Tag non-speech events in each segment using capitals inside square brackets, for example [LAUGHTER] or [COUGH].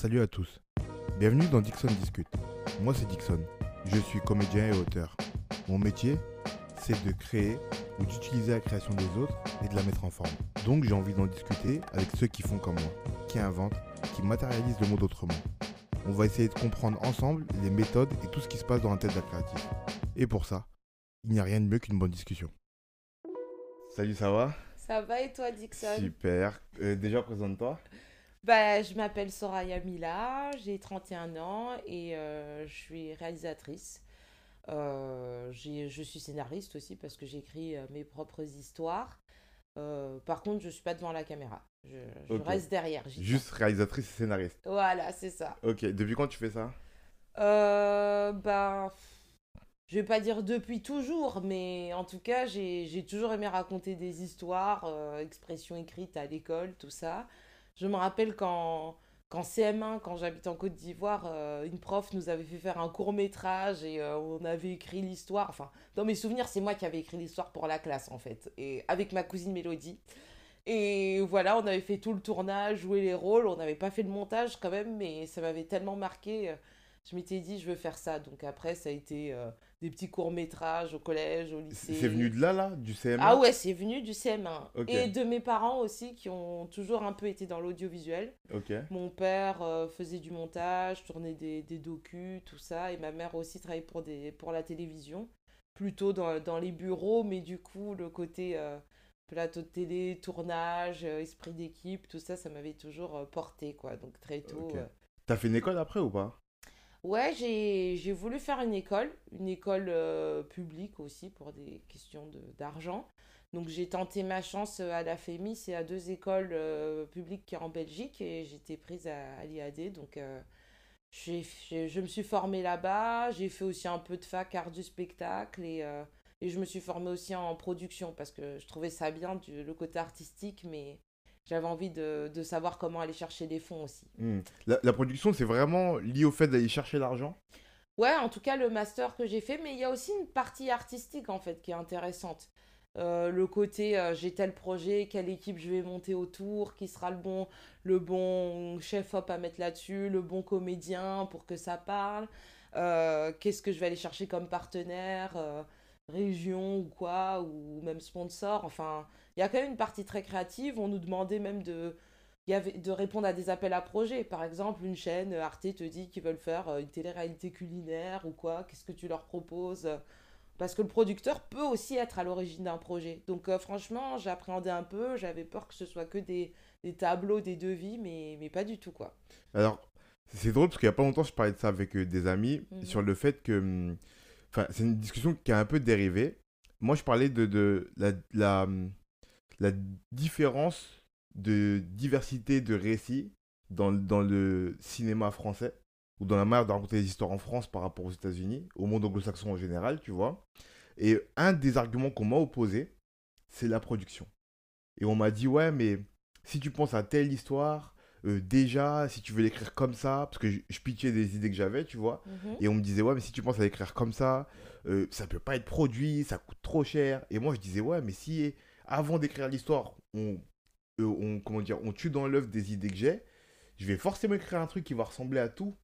Salut à tous. Bienvenue dans Dixon Discute. Moi c'est Dixon. Je suis comédien et auteur. Mon métier, c'est de créer ou d'utiliser la création des autres et de la mettre en forme. Donc j'ai envie d'en discuter avec ceux qui font comme moi, qui inventent, qui matérialisent le monde autrement. On va essayer de comprendre ensemble les méthodes et tout ce qui se passe dans la tête d'un créatif. Et pour ça, il n'y a rien de mieux qu'une bonne discussion. Salut, ça va? Ça va et toi, Dixon? Super. Euh, déjà, présente-toi. Bah, Je m'appelle Soraya Mila, j'ai 31 ans et euh, je suis réalisatrice. Euh, je suis scénariste aussi parce que j'écris euh, mes propres histoires. Euh, par contre, je ne suis pas devant la caméra. Je, reste derrière. Juste réalisatrice et scénariste. Voilà, c'est ça. Ok, depuis quand tu fais ça? Euh, ben, je vais pas dire depuis toujours, mais en tout cas, j'ai j'ai toujours aimé raconter des histoires, expressions écrites à l'école, tout ça. Je me rappelle quand, qu'en CM1, quand j'habitais en Côte d'Ivoire, euh, une prof nous avait fait faire un court métrage et euh, on avait écrit l'histoire. Enfin, dans mes souvenirs, c'est moi qui avais écrit l'histoire pour la classe, en fait, et avec ma cousine Mélodie. Et voilà, on avait fait tout le tournage, joué les rôles. On n'avait pas fait le montage quand même, mais ça m'avait tellement marqué. Je m'étais dit, je veux faire ça. Donc après, ça a été euh, des petits courts-métrages au collège, au lycée. C'est venu de là, là Du CM1 Ah ouais, c'est venu du CM1. Ok. Et de mes parents aussi, qui ont toujours un peu été dans l'audiovisuel. Mon père euh, faisait du montage, tournait des, des docus, tout ça. Et ma mère aussi travaillait pour, des, pour la télévision. Plutôt dans, dans les bureaux, mais du coup, le côté euh, plateau de télé, tournage, euh, esprit d'équipe, tout ça, ça m'avait toujours porté, quoi. Donc très tôt. T'as fait une école après ou pas? Ouais, j'ai, voulu faire une école, une école euh, publique aussi pour des questions d'argent. Donc j'ai tenté ma chance euh, à la FEMI, c'est à deux écoles euh, publiques en Belgique et j'étais prise à, l'IAD. Donc euh, je me suis formée là-bas, j'ai fait aussi un peu de fac art du spectacle et, et je me suis formée aussi en production parce que je trouvais ça bien, le côté artistique, mais j'avais envie de, de savoir comment aller chercher des fonds aussi. Hmm. la, la production, c'est vraiment lié au fait d'aller chercher l'argent? Ouais, en tout cas, le master que j'ai fait, mais il y a aussi une partie artistique, en fait, qui est intéressante. Euh, le côté, euh, j'ai tel projet, quelle équipe je vais monter autour, qui sera le bon, le bon chef-op à mettre là-dessus, le bon comédien pour que ça parle, euh, qu'est-ce que je vais aller chercher comme partenaire, région ou quoi, ou même sponsor. Enfin, il y a quand même une partie très créative. On nous demandait même de, y avait, de répondre à des appels à projets. Par exemple, une chaîne, euh, Arte te dit qu'ils veulent faire euh, une télé-réalité culinaire ou quoi, qu'est-ce que tu leur proposes? Parce que le producteur peut aussi être à l'origine d'un projet. Donc euh, franchement, j'appréhendais un peu, j'avais peur que ce soit que des, des tableaux, des devis, mais, mais pas du tout, quoi. Alors, c'est drôle parce qu'il y a pas longtemps, je parlais de ça avec des amis Mhm. sur le fait que. hum, Enfin, c'est une discussion qui a un peu dérivé. Moi, je parlais de, de la, la, hum, la différence de diversité de récits dans, dans le cinéma français ou dans la manière de raconter les histoires en France par rapport aux États-Unis, au monde anglo-saxon en général, tu vois. Et un des arguments qu'on m'a opposé, c'est la production. Et on m'a dit, ouais, mais si tu penses à telle histoire, euh, déjà, si tu veux l'écrire comme ça, parce que je, je pitchais des idées que j'avais, tu vois, et on me disait, ouais, mais si tu penses à l'écrire comme ça, euh, ça peut pas être produit, ça coûte trop cher. Et moi, je disais, ouais, mais si avant d'écrire l'histoire, on, euh, on, comment dire, on tue dans l'œuf des idées que j'ai, je vais forcément écrire un truc qui va ressembler à tout,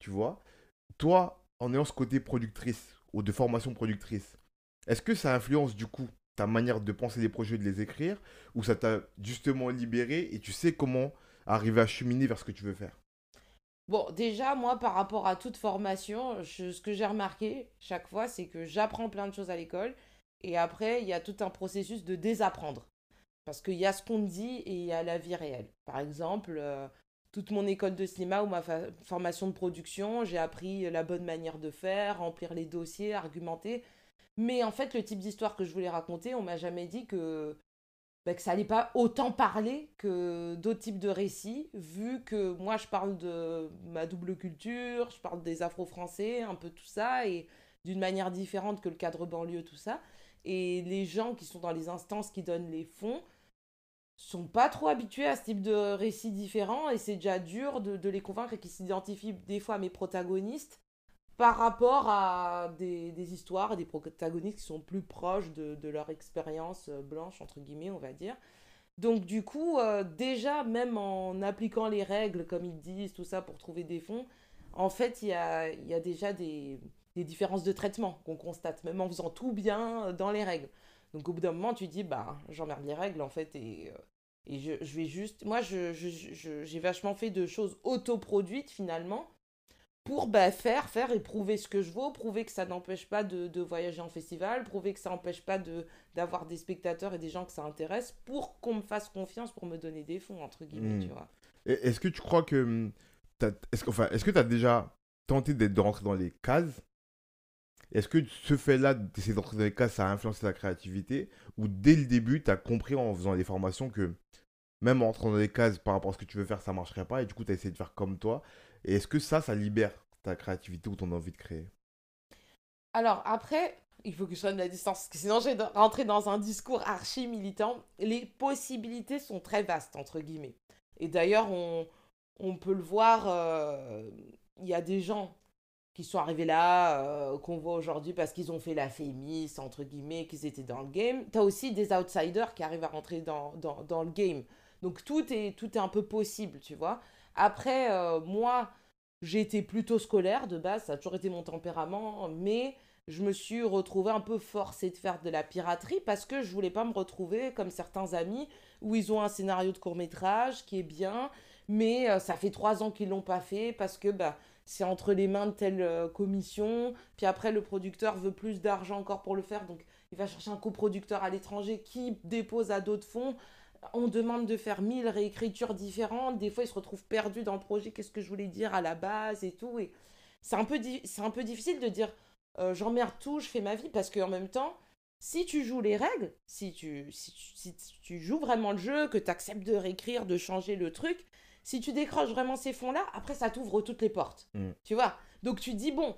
tu vois. Toi, en ayant ce côté productrice ou de formation productrice, est-ce que ça influence du coup ta manière de penser les projets, de les écrire, ou ça t'a justement libéré et tu sais comment arriver à cheminer vers ce que tu veux faire? Bon, déjà, moi, par rapport à toute formation, je- ce que j'ai remarqué chaque fois, c'est que j'apprends plein de choses à l'école. Et après, il y a tout un processus de désapprendre. Parce qu'il y a ce qu'on dit et il y a la vie réelle. Par exemple, euh, toute mon école de cinéma ou ma formation de production, j'ai appris la bonne manière de faire, remplir les dossiers, argumenter. Mais en fait, le type d'histoire que je voulais raconter, on m'a jamais dit que bah, que ça allait pas autant parler que d'autres types de récits, vu que moi je parle de ma double culture, je parle des afro-français, un peu tout ça, et d'une manière différente que le cadre banlieue, tout ça. Et les gens qui sont dans les instances qui donnent les fonds sont pas trop habitués à ce type de récits différents, et c'est déjà dur de, les convaincre et qu'ils s'identifient des fois à mes protagonistes par rapport à des, histoires, des protagonistes qui sont plus proches de, de leur expérience euh, blanche, entre guillemets, on va dire. Donc du coup, euh, déjà, même en appliquant les règles, comme ils disent, tout ça, pour trouver des fonds, en fait, il y a, y a déjà des, des différences de traitement qu'on constate, même en faisant tout bien dans les règles. Donc au bout d'un moment, tu dis, bah, j'emmerde les règles, en fait, et, euh, et je, je, vais juste... Moi, j'ai je, je, vachement fait de choses autoproduites, finalement, pour bah, faire, faire et prouver ce que je vaux, prouver que ça n'empêche pas de, de, voyager en festival, prouver que ça n'empêche pas d'avoir des spectateurs et des gens que ça intéresse, pour qu'on me fasse confiance pour me donner des fonds, entre guillemets, mmh. tu vois. Est-ce que tu crois que... Hum, est-ce enfin, est que tu as déjà tenté de rentrer dans les cases est-ce que ce fait-là, dans les cases, ça a influencé ta créativité Ou dès le début, tu as compris en faisant des formations que même en entrant dans les cases par rapport à ce que tu veux faire, ça marcherait pas et du coup, tu as essayé de faire comme toi? Et est-ce que ça, ça libère ta créativité ou ton envie de créer? Alors après, il faut que je sois la distance, parce sinon je vais dans un discours archi militant. Les possibilités sont très vastes, entre guillemets. Et d'ailleurs, on, on peut le voir, euh, il y a des gens qui sont arrivés là, euh, qu'on voit aujourd'hui parce qu'ils ont fait la fémis, entre guillemets, qu'ils étaient dans le game. Tu as aussi des outsiders qui arrivent à rentrer dans, dans, dans, le game. Donc tout est, tout est un peu possible, tu vois. Après, euh, moi, j'ai été plutôt scolaire de base, ça a toujours été mon tempérament, mais je me suis retrouvée un peu forcée de faire de la piraterie parce que je voulais pas me retrouver comme certains amis où ils ont un scénario de court métrage qui est bien, mais euh, ça fait trois ans qu'ils l'ont pas fait parce que bah, c'est entre les mains de telle euh, commission, puis après le producteur veut plus d'argent encore pour le faire, donc il va chercher un coproducteur à l'étranger qui dépose à d'autres fonds. On demande de faire mille réécritures différentes, des fois il se retrouve perdu dans le projet, qu'est-ce que je voulais dire à la base et tout. Et c'est un, peu un peu difficile de dire euh, j'emmerde tout, je fais ma vie, parce qu'en même temps, si tu joues les règles, si tu, si tu, si tu joues vraiment le jeu, que tu acceptes de réécrire, de changer le truc, si tu décroches vraiment ces fonds-là, après, ça t'ouvre toutes les portes. Mm. Tu vois? Donc, tu dis, bon,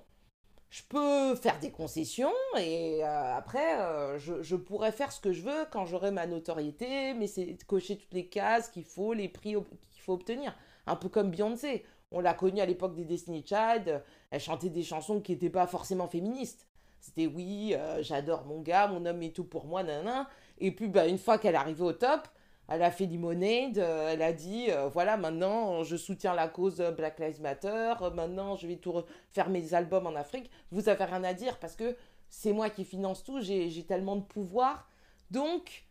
je peux faire des concessions et euh, après, euh, je, pourrais faire ce que je veux quand j'aurai ma notoriété, mais c'est cocher toutes les cases qu'il faut, les prix qu'il faut obtenir. Un peu comme Beyoncé. On l'a connue à l'époque des Destiny Child. Elle chantait des chansons qui n'étaient pas forcément féministes. C'était oui, euh, j'adore mon gars, mon homme est tout pour moi, nanana. Et puis, bah, une fois qu'elle est arrivée au top, elle a fait Limonade, euh, elle a dit euh, voilà, maintenant je soutiens la cause Black Lives Matter, maintenant je vais tout faire mes albums en Afrique. Vous avez rien à dire parce que c'est moi qui finance tout, j'ai tellement de pouvoir. Donc,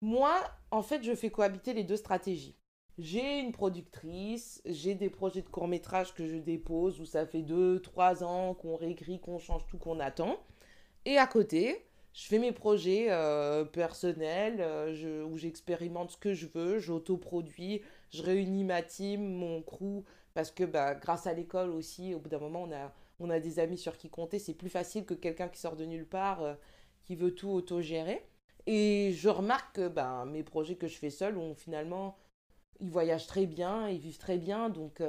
moi, en fait, je fais cohabiter les deux stratégies. J'ai une productrice, j'ai des projets de court métrage que je dépose où ça fait 2-3 ans qu'on réécrit, qu'on change tout, qu'on attend. Et à côté, je fais mes projets euh, personnels euh, où j'expérimente ce que je veux, j'autoproduis, je réunis ma team, mon crew, parce que bah, grâce à l'école aussi, au bout d'un moment, on a, on a des amis sur qui compter. C'est plus facile que quelqu'un qui sort de nulle part, euh, qui veut tout autogérer. Et je remarque que bah, mes projets que je fais seul, ont finalement, ils voyagent très bien, ils vivent très bien. Donc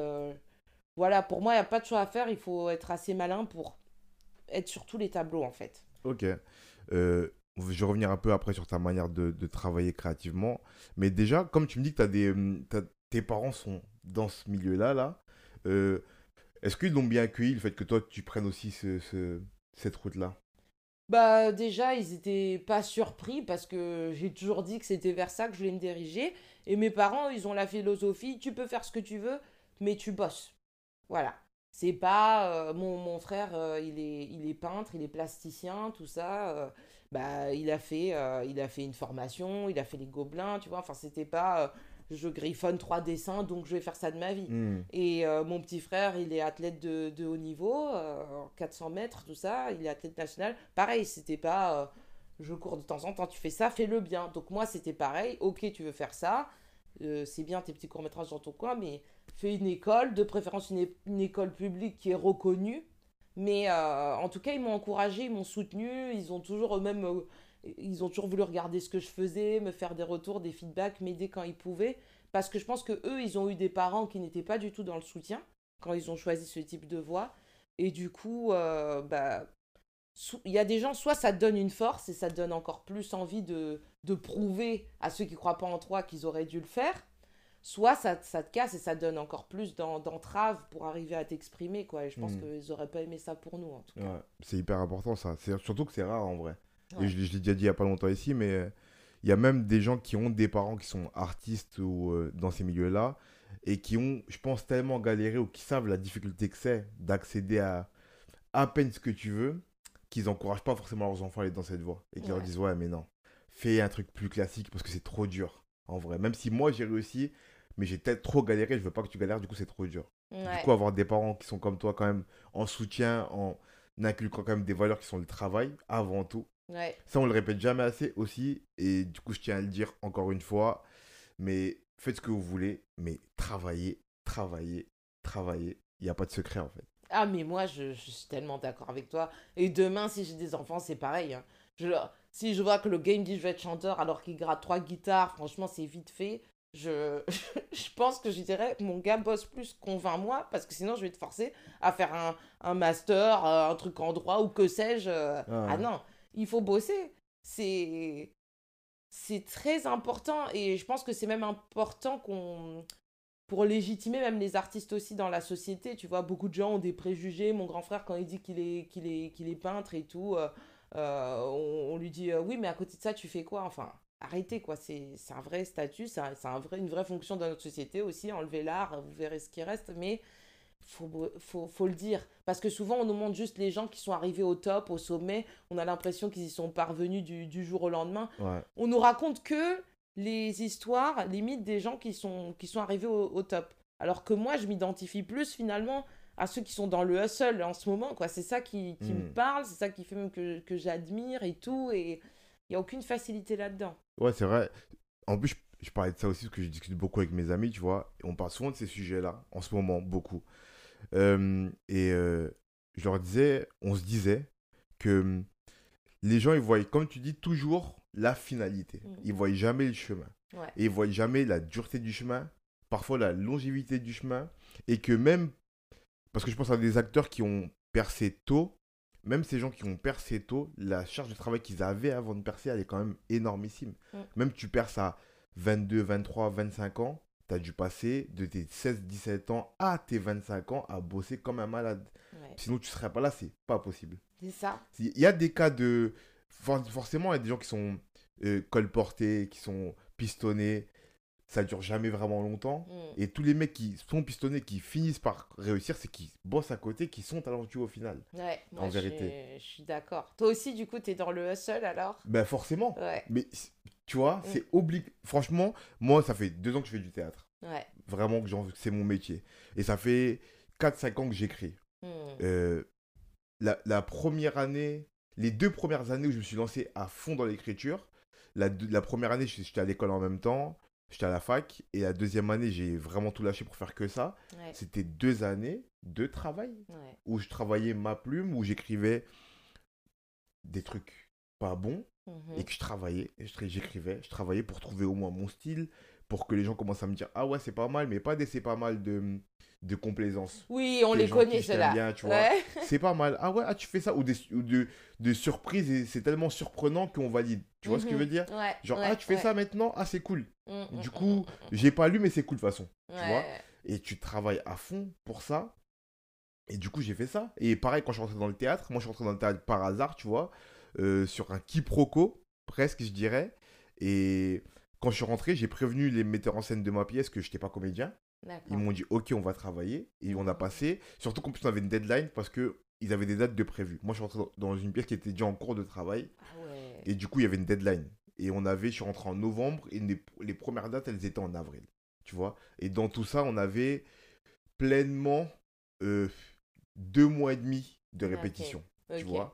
voilà, pour moi, il n'y a pas de choix à faire. Il faut être assez malin pour être sur tous les tableaux, en fait. Ok. Euh, je vais revenir un peu après sur ta manière de, travailler créativement. Mais déjà, comme tu me dis que hum, tes parents sont dans ce milieu-là, là, euh, est-ce qu'ils l'ont bien accueilli, le fait que toi, tu prennes aussi ce, cette route-là? Bah déjà, ils étaient pas surpris parce que j'ai toujours dit que c'était vers ça que je voulais me diriger. Et mes parents, ils ont la philosophie, tu peux faire ce que tu veux, mais tu bosses. Voilà. C'est pas euh, mon, mon, frère, euh, il, est, il est peintre, il est plasticien, tout ça. Euh, bah, il a fait, il a fait une formation, il a fait les gobelins, tu vois. Enfin, c'était pas je griffonne trois dessins, donc je vais faire ça de ma vie. Hmm. Et mon petit frère, il est athlète de, de haut niveau, 400 mètres, tout ça. Il est athlète national. Pareil, c'était pas je cours de temps en temps, tu fais ça, fais-le bien. Donc moi, c'était pareil. Ok, tu veux faire ça. c'est bien tes petits courts-métrages dans ton coin, mais fait une école, de préférence une, école publique qui est reconnue. Mais euh, en tout cas, ils m'ont encouragé, ils m'ont soutenu, ils ont toujours eux-mêmes, euh, ils ont toujours voulu regarder ce que je faisais, me faire des retours, des feedbacks, m'aider quand ils pouvaient. Parce que je pense que eux, ils ont eu des parents qui n'étaient pas du tout dans le soutien quand ils ont choisi ce type de voie. Et du coup, euh, bah, il y a des gens, soit ça te donne une force et ça te donne encore plus envie de, de prouver à ceux qui croient pas en toi qu'ils auraient dû le faire soit ça, ça, te casse et ça donne encore plus d'entraves pour arriver à t'exprimer, quoi. Et je pense hmm. qu'ils auraient pas aimé ça pour nous, en tout cas. c'est hyper important, ça. Surtout que c'est rare, en vrai. Et je, je l'ai déjà dit il y a pas longtemps ici, mais il y a même des gens qui ont des parents qui sont artistes ou euh, dans ces milieux-là et qui ont, je pense, tellement galéré ou qui savent la difficulté que c'est d'accéder à à peine ce que tu veux, qu'ils n'encouragent pas forcément leurs enfants à aller dans cette voie. Et qu'ils leur Ouais. disent, ouais, mais non, fais un truc plus classique parce que c'est trop dur, en vrai. Même si moi, j'ai réussi, mais j'ai peut-être trop galéré, je veux pas que tu galères, du coup, c'est trop dur. Ouais. Du coup, avoir des parents qui sont comme toi, quand même, en soutien, en inculquant quand même des valeurs qui sont le travail, avant tout. Ouais. Ça, on le répète jamais assez aussi. Et du coup, je tiens à le dire encore une fois. Mais faites ce que vous voulez, mais travaillez, travaillez, travaillez. Il n'y a pas de secret, en fait. Ah, mais moi, je, je suis tellement d'accord avec toi. Et demain, si j'ai des enfants, c'est pareil. hein. Je, si je vois que le game dit je vais être chanteur alors qu'il gratte trois guitares, franchement, c'est vite fait. Je, [LAUGHS] je pense que je dirais, mon gars bosse plus, convainc-moi, parce que sinon, je vais te forcer à faire un, un master, euh, un truc en droit ou que sais-je. euh. Ah. Ah non, il faut bosser. C'est. C'est très important et je pense que c'est même important qu'on pour légitimer même les artistes aussi dans la société. Tu vois, beaucoup de gens ont des préjugés. Mon grand frère, quand il dit qu'il est, qu'il est, qu'il est peintre et tout, euh, euh, on, on lui dit euh, Oui, mais à côté de ça, tu fais quoi? Enfin, arrêtez quoi. C'est un vrai statut, c'est un- c'est un vrai, une vraie fonction dans notre société aussi. Enlevez l'art, vous verrez ce qui reste. Mais faut, faut, faut le dire. Parce que souvent, on nous montre juste les gens qui sont arrivés au top, au sommet. On a l'impression qu'ils y sont parvenus du, du jour au lendemain Ouais. on nous raconte que les histoires, limite des gens qui sont, qui sont arrivés au, au top. Alors que moi, je m'identifie plus finalement à ceux qui sont dans le hustle en ce moment. quoi. C'est ça qui, qui me Mm. parle, c'est ça qui fait même que, que j'admire et tout. Et il n'y a aucune facilité là-dedans. Ouais, c'est vrai. En plus, je, je parlais de ça aussi parce que je discute beaucoup avec mes amis, tu vois. Et on parle souvent de ces sujets-là, en ce moment, beaucoup. Euh, et euh, je leur disais, on se disait que hum, les gens, ils voient, comme tu dis, toujours la finalité. Mhm. Ils voient jamais le chemin. Ouais. Et ils voient jamais la dureté du chemin, parfois la longévité du chemin. Et que même, parce que je pense à des acteurs qui ont percé tôt, même ces gens qui ont percé tôt, la charge de travail qu'ils avaient avant de percer, elle est quand même énormissime. Mm. Même tu perces à 22, 23, 25 ans, tu as dû passer de tes 16, 17 ans à tes 25 ans à bosser comme un malade. Ouais. Sinon, tu serais pas là, c'est pas possible. C'est ça. Il y a des cas de. for- Forcément, il y a des gens qui sont euh, colportés, qui sont pistonnés. Ça dure jamais vraiment longtemps. Mm. Et tous les mecs qui sont pistonnés, qui finissent par réussir, c'est qu'ils bossent à côté, qui sont talentueux au final. Ouais, En vérité. Je suis d'accord. Toi aussi, du coup, tu es dans le hustle alors? Ben forcément. Ouais, Mais tu vois, Mm. c'est obligé. Franchement, moi, ça fait deux ans que je fais du théâtre. ouais. Vraiment que c'est mon métier. Et ça fait 4-5 ans que j'écris. Mm. Euh, la, la première année, les deux premières années où je me suis lancé à fond dans l'écriture, la, la première année, j'étais à l'école en même temps, j'étais à la fac, et la deuxième année, j'ai vraiment tout lâché pour faire que ça. Ouais, C'était deux années de travail ouais. où je travaillais ma plume, où j'écrivais des trucs pas bons, Mhm. et que je travaillais, j'écrivais, je travaillais pour trouver au moins mon style, pour que les gens commencent à me dire ah ouais c'est pas mal, mais pas des c'est pas mal de, de complaisance. Oui, on Des les connaît, vois. Ouais. [LAUGHS] C'est pas mal. Ah ouais, ah tu fais ça ou des ou de, de surprises et c'est tellement surprenant qu'on valide. Tu vois ce que je veux Mhm. dire? Ouais, Genre ouais, ah tu fais ouais. ça maintenant, ah c'est cool. Mm, Du mm, coup, mm, j'ai pas lu mais c'est cool de toute façon. mm, tu vois. Et tu travailles à fond pour ça. Et du coup, j'ai fait ça. Et pareil, quand je suis rentré dans le théâtre, moi je suis rentré dans le théâtre par hasard, tu vois, euh, sur un quiproquo, presque, je dirais. Et quand je suis rentré, j'ai prévenu les metteurs en scène de ma pièce que je n'étais pas comédien. Ils m'ont dit, ok, on va travailler. Et on a passé. Surtout qu'en plus, on avait une deadline parce que ils avaient des dates de prévues. Moi, je suis rentré dans- dans une pièce qui était déjà en cours de travail. Ah ouais. Et du coup, il y avait une deadline. Et on avait, je suis rentré en novembre. Et les, les premières dates, elles étaient en avril. Tu vois? Et dans tout ça, on avait pleinement euh, deux mois et demi de répétition. Tu vois?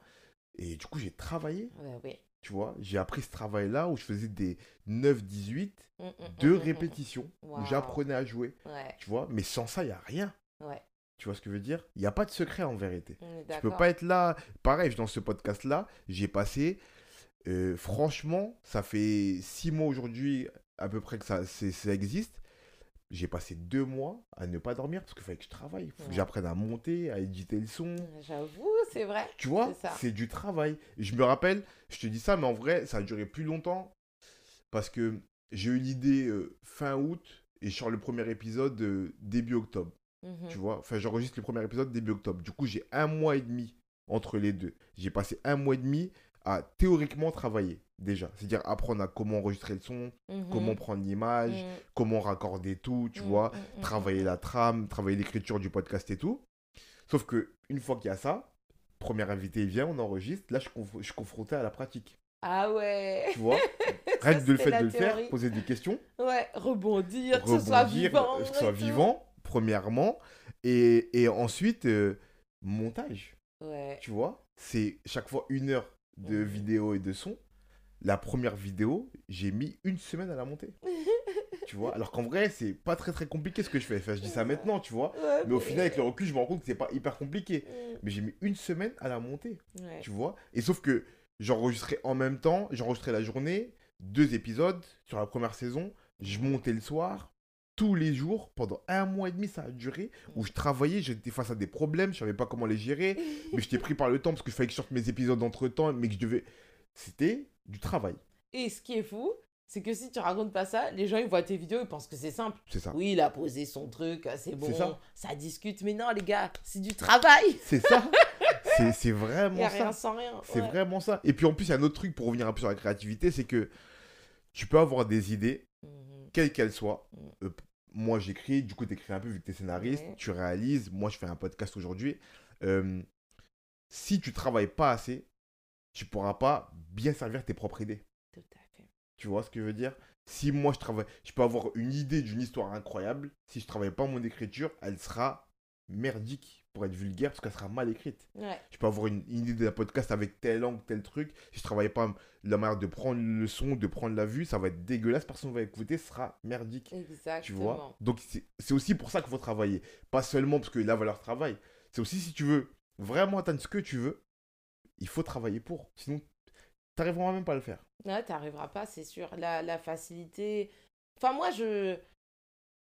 Et du coup, j'ai travaillé. Ouais, ouais. Tu vois? J'ai appris ce travail-là où je faisais des 9-18 Mm, mm, de mm, mm, mm. répétitions. Où j'apprenais à jouer. Ouais, Tu vois? Mais sans ça, il n'y a rien. ouais. Tu vois ce que je veux dire? Il n'y a pas de secret en vérité. Tu peux pas être là. Pareil, dans ce podcast-là, j'ai passé. Euh, franchement, ça fait six mois aujourd'hui, à peu près que ça, existe. J'ai passé deux mois à ne pas dormir parce qu'il fallait que je travaille. Il faut que j'apprenne à monter, à éditer le son. J'avoue, c'est vrai. Tu vois, C'est du travail. Je me rappelle, je te dis ça, mais en vrai, ça a duré plus longtemps parce que j'ai eu l'idée euh, fin août et je sors le premier épisode euh, début octobre. Mhm. Tu vois, enfin, j'enregistre le premier épisode début octobre. Du coup, j'ai un mois et demi entre les deux. J'ai passé un mois et demi à théoriquement travailler. déjà. C'est-à-dire apprendre à comment enregistrer le son, Mhm. comment prendre l'image, Mhm. comment raccorder tout, tu Mhm, vois, travailler la trame, travailler l'écriture du podcast et tout. Sauf que une fois qu'il y a ça, premier invité il vient, on enregistre, là je, conf- je suis confronté à la pratique. Ah ouais. Tu vois [LAUGHS] Rien que de le fait de le faire, poser des questions, Ouais, rebondir, que ce soit rebondir, vivant. euh, que ce soit vivant, premièrement, et, et ensuite euh, montage. Ouais. Tu vois C'est chaque fois une heure de Mhm. vidéo et de son. La première vidéo, j'ai mis une semaine à la monter. [LAUGHS] tu vois Alors qu'en vrai, c'est pas très très compliqué ce que je fais. Enfin, je dis ça maintenant, tu vois. Ouais, Mais au final, avec le recul, je me rends compte que c'est pas hyper compliqué. Mm, Mais j'ai mis une semaine à la monter, ouais. tu vois. Et sauf que j'enregistrais en même temps, j'enregistrais la journée, deux épisodes sur la première saison. Je montais le soir, tous les jours, pendant un mois et demi, ça a duré. Où je travaillais, j'étais face à des problèmes, je savais pas comment les gérer. Mais j'étais pris par le temps parce qu'il fallait que je sorte mes épisodes entre temps, mais que je devais. C'était du travail, Et ce qui est fou, c'est que si tu racontes pas ça, les gens ils voient tes vidéos, ils pensent que c'est simple. c'est ça. Oui, il a posé son truc, c'est bon, ça. ça. discute. Mais non, les gars, c'est du travail. C'est ça. C'est- vraiment [LAUGHS] a rien ça. sans rien. C'est ouais. vraiment ça. Et puis en plus, il y a un autre truc pour revenir un peu sur la créativité, c'est que tu peux avoir des idées, quelles qu'elles soient. Mm. Euh, moi, j'écris, du coup, tu écris un peu vu que tu es scénariste, Ouais. tu réalises. Moi, je fais un podcast aujourd'hui. Euh, si tu travailles pas assez, tu pourras pas bien servir tes propres idées. Tout à fait. Tu vois ce que je veux dire? Si moi je travaille, je peux avoir une idée d'une histoire incroyable. Si je travaille pas mon écriture, elle sera merdique pour être vulgaire parce qu'elle sera mal écrite. Ouais. Je peux avoir une, une idée d'un podcast avec tel angle, tel truc. Si je travaille pas la manière de prendre le son, de prendre la vue, ça va être dégueulasse. Personne va écouter, ce sera merdique. Exactement. Tu vois? Donc c'est aussi pour ça qu'il faut travailler. Pas seulement parce que la valeur travail. C'est aussi si tu veux vraiment atteindre ce que tu veux, il faut travailler pour. Sinon, t'arriveras même pas à le faire. Ouais, t'arriveras pas, c'est sûr. La, la facilité. Enfin, moi, je.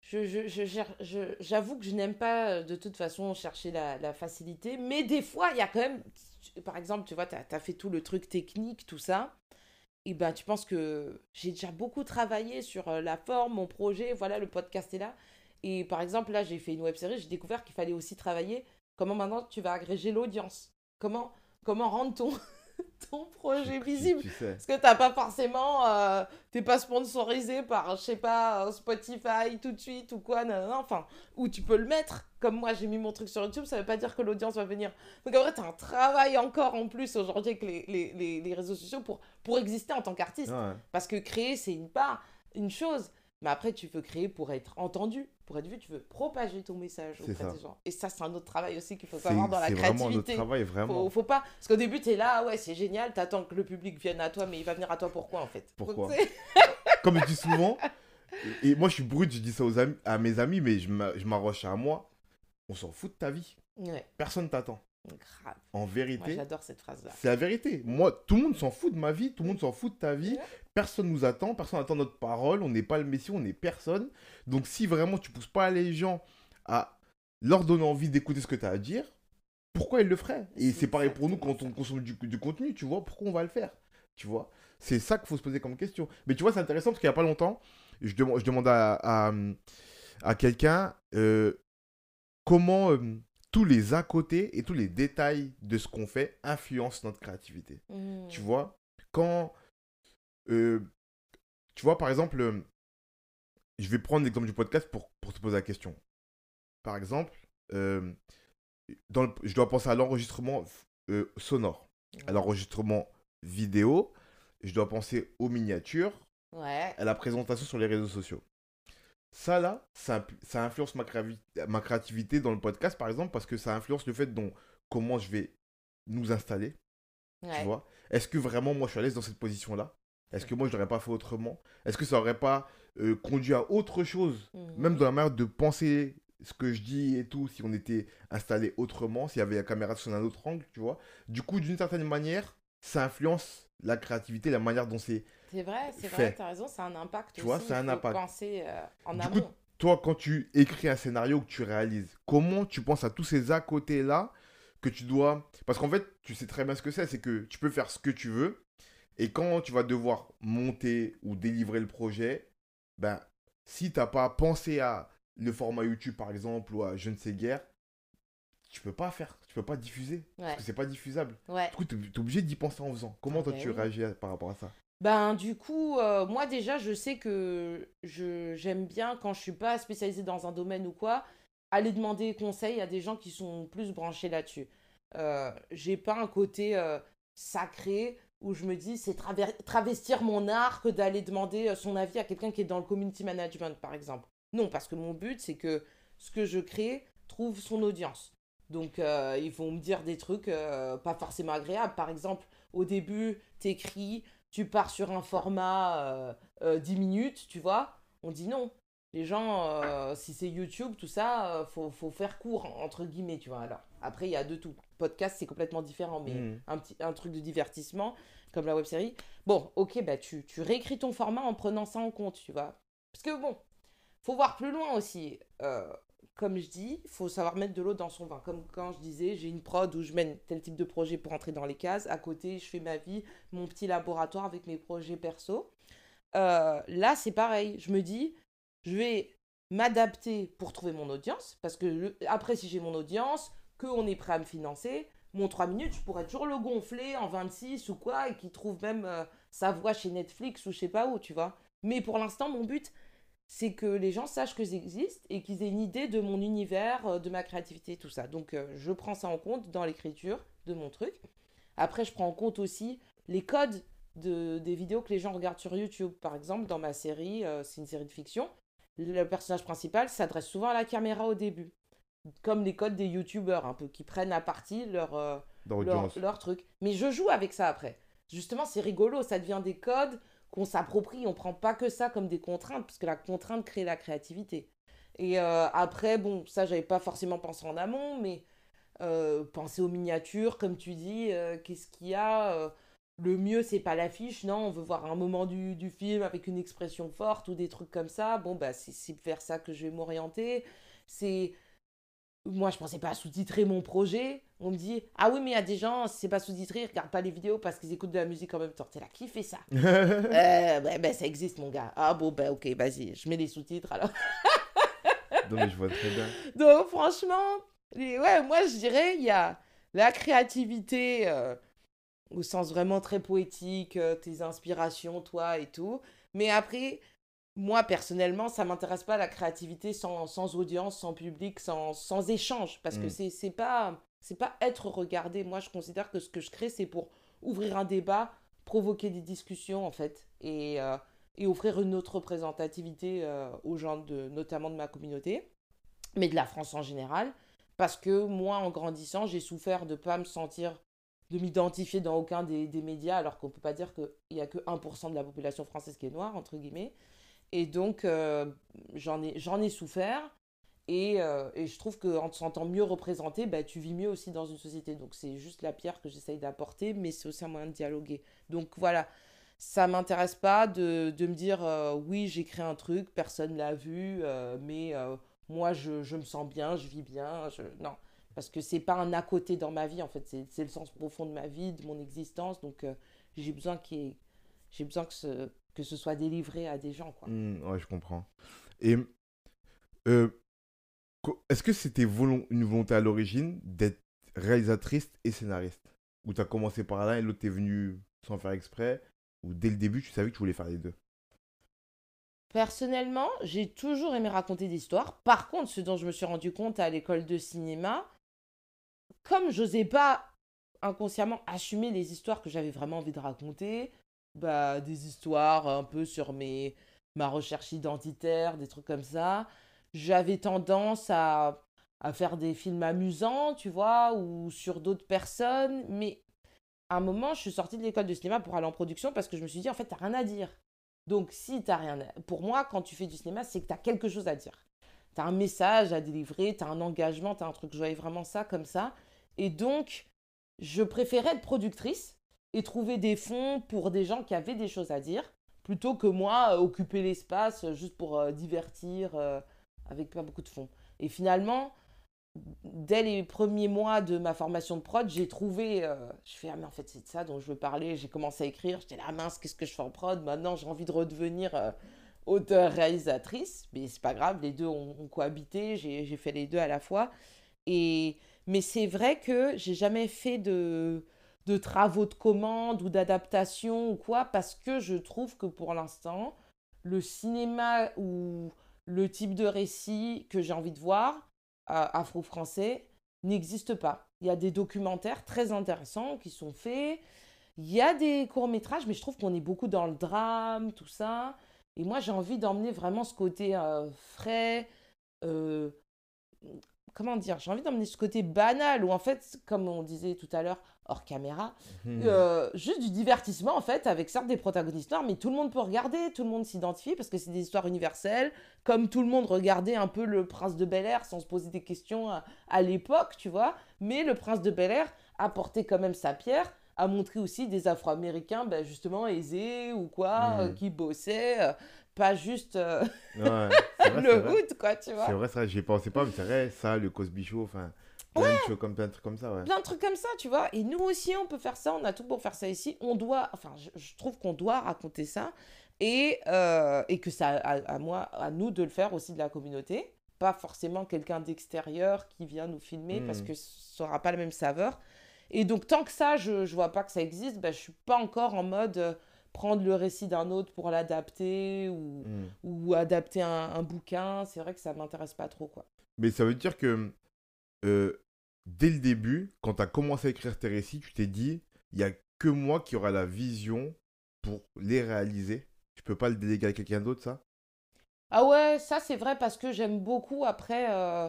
Je, j'avoue que je n'aime pas euh, de toute façon chercher la, la facilité, mais des fois, il y a quand même, par exemple, tu vois, tu as, fait tout le truc technique, tout ça, et ben tu penses que j'ai déjà beaucoup travaillé sur euh, la forme, mon projet, voilà, le podcast est là, et par exemple, là, j'ai fait une web série, j'ai découvert qu'il fallait aussi travailler comment maintenant tu vas agréger l'audience, comment, comment rendre ton, ton projet visible. Tu, tu sais. Parce que t'as pas forcément. euh, T'es pas sponsorisé par, je sais pas, Spotify tout de suite ou quoi, non, non, enfin, où tu peux le mettre. Comme moi, j'ai mis mon truc sur YouTube, ça veut pas dire que l'audience va venir. Donc en vrai, t'as un travail encore en plus aujourd'hui avec les, les, les, les réseaux sociaux pour, pour exister en tant qu'artiste. Ouais. Parce que créer, c'est une part, une chose. Mais après, tu veux créer pour être entendu, pour être vu, tu veux propager ton message auprès des gens. Et ça, c'est un autre travail aussi qu'il faut C'est savoir dans la c'est vraiment notre créativité. travail, vraiment. Faut, faut pas. Parce qu'au début, t'es là, ah ouais, c'est génial, t'attends que le public vienne à toi, mais il va venir à toi pourquoi en fait? Pourquoi? [LAUGHS] Comme je dis souvent, et, moi je suis brut, je dis ça aux amis, à mes amis, mais je m'a- je m'arroche à moi. On s'en fout de ta vie. Ouais, Personne t'attend. Grave. En vérité, j'adore cette phrase-là. c'est la vérité. Moi, tout le monde s'en fout de ma vie, tout le monde s'en fout de ta vie. Personne nous attend, personne n'attend notre parole. On n'est pas le Messie, on n'est personne. Donc si vraiment tu pousses pas les gens à leur donner envie d'écouter ce que tu as à dire, pourquoi ils le feraient? Et C'est pareil pour nous quand on consomme du, du contenu, tu vois, pourquoi on va le faire? Tu vois? C'est ça qu'il faut se poser comme question. Mais tu vois, c'est intéressant parce qu'il n'y a pas longtemps, je, dem- je demande à, à, à quelqu'un euh, comment euh, tous les à côté et tous les détails de ce qu'on fait influencent notre créativité. Mmh. Tu vois, quand. euh, tu vois, par exemple, euh, je vais prendre l'exemple du podcast pour, pour te poser la question. Par exemple, euh, dans le- je dois penser à l'enregistrement sonore, à l'enregistrement vidéo, je dois penser aux miniatures, Ouais. à la présentation sur les réseaux sociaux. Ça, là, ça, ça influence ma, ma créativité dans le podcast, par exemple, parce que ça influence le fait dont comment je vais nous installer ouais. tu vois. Est-ce que vraiment moi je suis à l'aise dans cette position-là? Est-ce que moi je l'aurais pas fait autrement? Est-ce que ça aurait pas euh, conduit à autre chose? Mhm. Même dans la manière de penser ce que je dis et tout, si on était installé autrement, s'il y avait la caméra sur un autre angle, tu vois. Du coup, d'une certaine manière, ça influence la créativité, la manière dont c'est... C'est vrai, c'est vrai, t'as raison, c'est un impact Tu vois, c'est un impact. penser euh, en Du coup. Toi, quand tu écris un scénario que tu réalises, comment tu penses à tous ces à côté-là que tu dois... Parce qu'en fait, tu sais très bien ce que c'est, c'est que tu peux faire ce que tu veux, et quand tu vas devoir monter ou délivrer le projet, ben, si tu n'as pas pensé à le format YouTube, par exemple, ou à je ne sais guère, tu peux pas faire, tu peux pas diffuser, Ouais. parce que c'est pas diffusable. Ouais. Du coup, tu es obligé d'y penser en faisant. Comment Ah toi, ben tu réagis par rapport à ça? Ben, du coup, euh, moi déjà, je sais que je, j'aime bien, quand je suis pas spécialisée dans un domaine ou quoi, aller demander conseil à des gens qui sont plus branchés là-dessus. Euh, j'ai pas un côté euh, sacré où je me dis c'est travestir mon art que d'aller demander son avis à quelqu'un qui est dans le community management, par exemple. Non, parce que mon but, c'est que ce que je crée trouve son audience. Donc, ils vont me dire des trucs pas forcément agréables. Par exemple, au début, t'écris, tu pars sur un format 10 minutes, tu vois. On dit non. Les gens, si c'est YouTube, tout ça, faut, faut faire court, entre guillemets, tu vois. Alors, après, il y a de tout. Podcast, c'est complètement différent, mais Mm. un, petit, un truc de divertissement, comme la web série. Bon, ok, bah, tu, tu réécris ton format en prenant ça en compte, tu vois. Parce que bon, faut voir plus loin aussi. Euh, comme je dis, il faut savoir mettre de l'eau dans son vin. Comme quand je disais, j'ai une prod où je mène tel type de projet pour entrer dans les cases. À côté, je fais ma vie, mon petit laboratoire avec mes projets perso. Euh, là, c'est pareil. Je me dis, je vais m'adapter pour trouver mon audience. Parce que après, si j'ai mon audience, qu'on est prêt à me financer, mon 3 minutes, je pourrais toujours le gonfler en 26 ou quoi, et qu'il trouve même euh, sa voix chez Netflix ou je sais pas où, tu vois. Mais pour l'instant, mon but, c'est que les gens sachent que j'existe et qu'ils aient une idée de mon univers, euh, de ma créativité, tout ça. Donc, euh, je prends ça en compte dans l'écriture de mon truc. Après, je prends en compte aussi les codes de, des vidéos que les gens regardent sur YouTube. Par exemple, dans ma série, euh, c'est une série de fiction, le personnage principal s'adresse souvent à la caméra au début. Comme les codes des youtubeurs, un peu, qui prennent à partie leur, euh, leur, leur truc. Mais je joue avec ça après. Justement, c'est rigolo, ça devient des codes qu'on s'approprie. On prend pas que ça comme des contraintes, parce que la contrainte crée la créativité. Et euh, après, bon, ça, j'avais pas forcément pensé en amont, mais euh, penser aux miniatures, comme tu dis, euh, qu'est-ce qu'il y a Le mieux, c'est pas l'affiche, non, on veut voir un moment du, film avec une expression forte ou des trucs comme ça. Bon, bah, c'est c'est vers ça que je vais m'orienter. C'est moi, je pensais pas à sous-titrer mon projet. On me dit, ah oui, mais il y a des gens, c'est pas sous-titré, ils regardent pas les vidéos parce qu'ils écoutent de la musique en même temps. T'es là, qui fait ça [LAUGHS] euh, ben, ben, ça existe, mon gars. Ah bon, ben ok, vas-y, je mets les sous-titres alors. [LAUGHS] non, mais je vois très bien. Donc, franchement, les- ouais, moi, je dirais, il y a la créativité euh, au sens vraiment très poétique, euh, tes inspirations, toi et tout. Mais après, moi, personnellement, ça m'intéresse pas la créativité sans, sans audience, sans public, sans, sans échange. Parce que Mm. c'est pas, c'est pas être regardé. Moi, je considère que ce que je crée, c'est pour ouvrir un débat, provoquer des discussions, en fait. Et, euh, offrir une autre représentativité euh, aux gens, de, notamment de ma communauté, mais de la France en général. Parce que moi, en grandissant, j'ai souffert de pas me sentir, de m'identifier dans aucun des, médias, alors qu'on peut pas dire qu'il n'y a que 1% de la population française qui est noire, entre guillemets. Et donc, euh, j'en ai, j'en ai souffert. Et, euh, et je trouve qu'en te sentant mieux représenté, bah, tu vis mieux aussi dans une société. Donc, c'est juste la pierre que j'essaye d'apporter, mais c'est aussi un moyen de dialoguer. Donc, voilà. Ça m'intéresse pas de, de me dire, euh, oui, j'ai créé un truc, personne l'a vu, euh, mais moi, je, je me sens bien, je vis bien. Je... Non. Parce que c'est pas un à côté dans ma vie, en fait. C'est le sens profond de ma vie, de mon existence. Donc, j'ai besoin, y ait- besoin que, ce, que ce soit délivré à des gens, quoi. Hmm, ouais, je comprends. Et est-ce que c'était une volonté à l'origine d'être réalisatrice et scénariste? Ou t'as commencé par l'un et l'autre t'es venu sans faire exprès? Ou dès le début tu savais que tu voulais faire les deux? Personnellement, j'ai toujours aimé raconter des histoires. Par contre, ce dont je me suis rendu compte à l'école de cinéma, comme j'osais pas inconsciemment assumer les histoires que j'avais vraiment envie de raconter, bah des histoires un peu sur mes ma recherche identitaire, des trucs comme ça, j'avais tendance à à faire des films amusants, tu vois, ou sur d'autres personnes, mais à un moment, je suis sortie de l'école de cinéma pour aller en production parce que je me suis dit en fait, t'as rien à dire. Donc, si t'as rien à... Pour moi, quand tu fais du cinéma, c'est que t'as quelque chose à dire. T'as un message à délivrer, t'as un engagement, t'as un truc. Je voyais vraiment ça comme ça. Et donc, je préférais être productrice et trouver des fonds pour des gens qui avaient des choses à dire, plutôt que moi, occuper l'espace euh, juste pour euh, divertir euh, avec pas beaucoup de fonds. Et finalement, dès les premiers mois de ma formation de prod, j'ai trouvé. euh, je fais, ah, mais en fait, c'est de ça dont je veux parler. J'ai commencé à écrire. J'étais là, mince, qu'est-ce que je fais en prod? Maintenant, j'ai envie de redevenir euh, auteur-réalisatrice. Mais c'est pas grave, les deux ont, cohabité. J'ai j'ai fait les deux à la fois. Et, mais c'est vrai que j'ai jamais fait de, de travaux de commande ou d'adaptation ou quoi, parce que je trouve que pour l'instant, le cinéma ou le type de récit que j'ai envie de voir, euh, afro-français, n'existe pas. Il y a des documentaires très intéressants qui sont faits. Il y a des courts-métrages, mais je trouve qu'on est beaucoup dans le drame, tout ça. Et moi, j'ai envie d'emmener vraiment ce côté euh, frais, euh, comment dire, j'ai envie d'emmener ce côté banal, où en fait, comme on disait tout à l'heure, hors caméra, Mhm. euh, juste du divertissement en fait, avec certes des protagonistes noirs, mais tout le monde peut regarder, tout le monde s'identifie, parce que c'est des histoires universelles, comme tout le monde regardait un peu le prince de Bel Air sans se poser des questions à, à l'époque, tu vois, mais le prince de Bel Air a porté quand même sa pierre, a montré aussi des Afro-Américains, ben, justement aisés ou quoi, Mhm. euh, qui bossaient, euh, pas juste euh, Ouais, [LAUGHS] vrai, [LAUGHS] le hood, quoi, tu vois. C'est vrai, ça, j'y pensais pas, mais c'est vrai, ça, le Cosby Show, enfin, plein de choses comme, plein de trucs comme ça, ouais. plein de trucs comme ça, tu vois. Et nous aussi, on peut faire ça, on a tout pour faire ça ici. On doit, enfin, je, je trouve qu'on doit raconter ça et, euh, et que ça à, à moi, à nous de le faire aussi de la communauté. Pas forcément quelqu'un d'extérieur qui vient nous filmer parce que ça n'aura pas la même saveur. Et donc, tant que ça, je, je vois pas que ça existe, ben, je suis pas encore en mode euh, prendre le récit d'un autre pour l'adapter ou, Mm. ou adapter un, un bouquin. C'est vrai que ça m'intéresse pas trop, quoi. Mais ça veut dire que euh, dès le début, quand tu as commencé à écrire tes récits, tu t'es dit, il n'y a que moi qui aura la vision pour les réaliser. Je peux pas le déléguer à quelqu'un d'autre, ça? Ah ouais, ça c'est vrai parce que j'aime beaucoup après euh,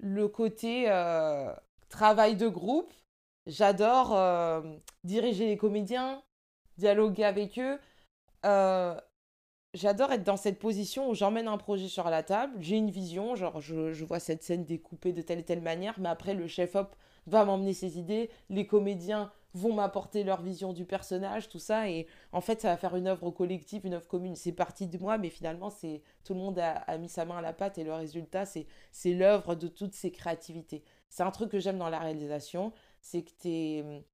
le côté euh, travail de groupe. J'adore diriger les comédiens, dialoguer avec eux. Euh, J'adore être dans cette position où j'emmène un projet sur la table, j'ai une vision, genre je, je vois cette scène découpée de telle et telle manière, mais après le chef-op va m'emmener ses idées, les comédiens vont m'apporter leur vision du personnage, tout ça, et en fait ça va faire une œuvre collective, une œuvre commune. C'est parti de moi, mais finalement c'est tout le monde a, a mis sa main à la pâte et le résultat c'est l'œuvre de toutes ces créativités. C'est un truc que j'aime dans la réalisation, c'est que t'es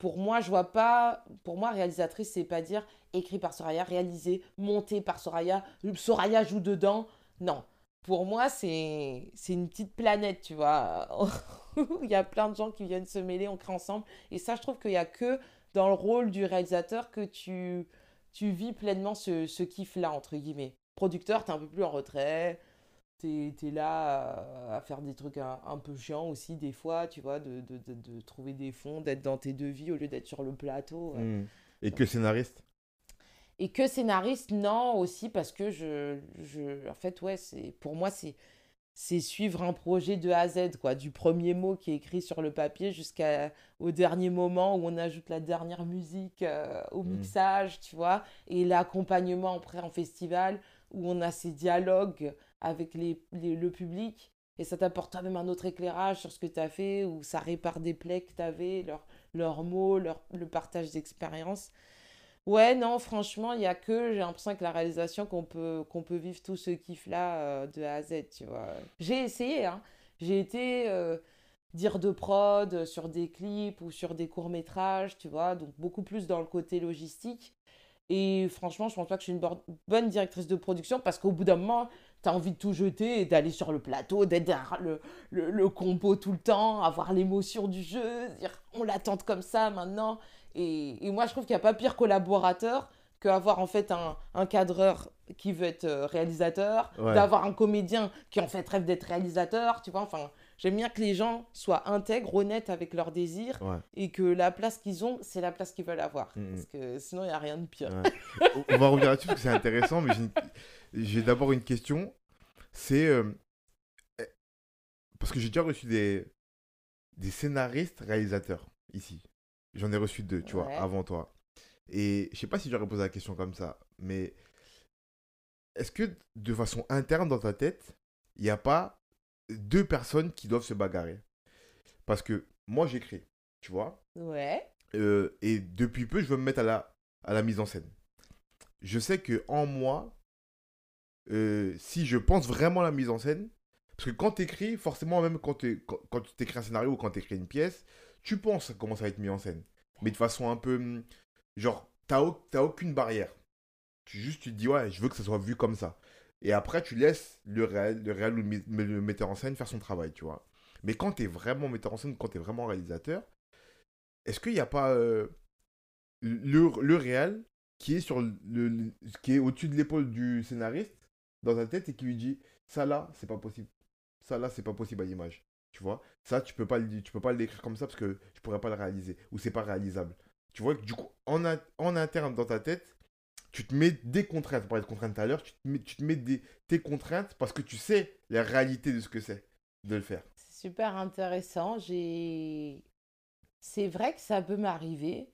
pour moi, je vois pas. Pour moi, réalisatrice, c'est pas dire écrit par Soraya, réalisé, monté par Soraya, Soraya joue dedans. Non. Pour moi, c'est une petite planète, tu vois. [LAUGHS] Il y a plein de gens qui viennent se mêler, on crée ensemble. Et ça, je trouve qu'il y a que dans le rôle du réalisateur que tu, tu vis pleinement ce, ce kiff-là, entre guillemets. Producteur, t'es un peu plus en retrait. T'es es là à, faire des trucs un, un peu chiants aussi, des fois, tu vois, de, de, de, de trouver des fonds, d'être dans tes devis au lieu d'être sur le plateau. ouais. Mm. Et que scénariste? Et que scénariste, non, aussi, parce que je. je en fait, ouais, c'est pour moi, c'est. C'est suivre un projet de A à Z, quoi, du premier mot qui est écrit sur le papier jusqu'au dernier moment où on ajoute la dernière musique euh, au Mm. mixage, tu vois, et l'accompagnement après en festival où on a ces dialogues avec le public et ça t'apporte toi-même un autre éclairage sur ce que tu as fait ou ça répare des plaies que tu avais, leurs mots, leur, le partage d'expériences. Ouais, non, franchement, il y a que, j'ai l'impression que la réalisation qu'on peut, qu'on peut vivre tout ce kiff-là euh, de A à Z, tu vois. J'ai essayé, hein. J'ai été euh, dire de prod sur des clips ou sur des courts-métrages, tu vois, donc beaucoup plus dans le côté logistique. Et franchement, je pense pas que je suis une bonne directrice de production parce qu'au bout d'un moment, t'as envie de tout jeter et d'aller sur le plateau, d'être derrière le, le, le compo tout le temps, avoir l'émotion du jeu, dire on l'attend comme ça maintenant. Et, et moi, je trouve qu'il n'y a pas pire collaborateur qu'avoir en fait un, un cadreur qui veut être euh, réalisateur, Ouais. d'avoir un comédien qui en fait rêve d'être réalisateur, tu vois. Enfin, j'aime bien que les gens soient intègres, honnêtes avec leurs désirs Ouais. et que la place qu'ils ont, c'est la place qu'ils veulent avoir. Mhm. Parce que sinon, il n'y a rien de pire. Ouais. On- va revenir là-dessus parce que c'est intéressant, mais j'ai une- d'abord une question. C'est. euh, eh, Parce que j'ai déjà reçu des, des scénaristes réalisateurs ici. J'en ai reçu deux, tu vois, avant toi. Et je sais pas si j'aurais posé la question comme ça, mais est-ce que de façon interne dans ta tête, il n'y a pas deux personnes qui doivent se bagarrer Parce que moi j'écris, tu vois, Ouais. euh, et depuis peu, je veux me mettre à la, à la mise en scène. Je sais que en moi, euh, si je pense vraiment à la mise en scène, parce que quand tu écris, forcément, même quand, t'es- quand, quand tu écris un scénario ou quand tu écris une pièce, tu penses à comment ça va être mis en scène. Mais de façon un peu. hum, Genre, tu n'as aucune barrière. Tu, juste, tu te dis, ouais, je veux que ça soit vu comme ça. Et après, tu laisses le réel, le réel ou le, metteur en scène faire son travail, tu vois. Mais quand tu es vraiment metteur en scène, quand tu es vraiment réalisateur, est-ce qu'il n'y a pas euh, le, le réel qui est, sur le, qui est au-dessus de l'épaule du scénariste dans sa tête et qui lui dit ça là, c'est pas possible. Ça là, c'est pas possible à l'image. Tu vois Ça, tu peux pas le, tu peux pas l'écrire comme ça parce que je pourrais pas le réaliser ou c'est pas réalisable. Tu vois que du coup, en, en interne dans ta tête, tu te mets des contraintes. On parlait de contraintes tout à l'heure, tu te mets, des, tes contraintes parce que tu sais la réalité de ce que c'est de le faire. C'est super intéressant. J'ai. C'est vrai que ça peut m'arriver.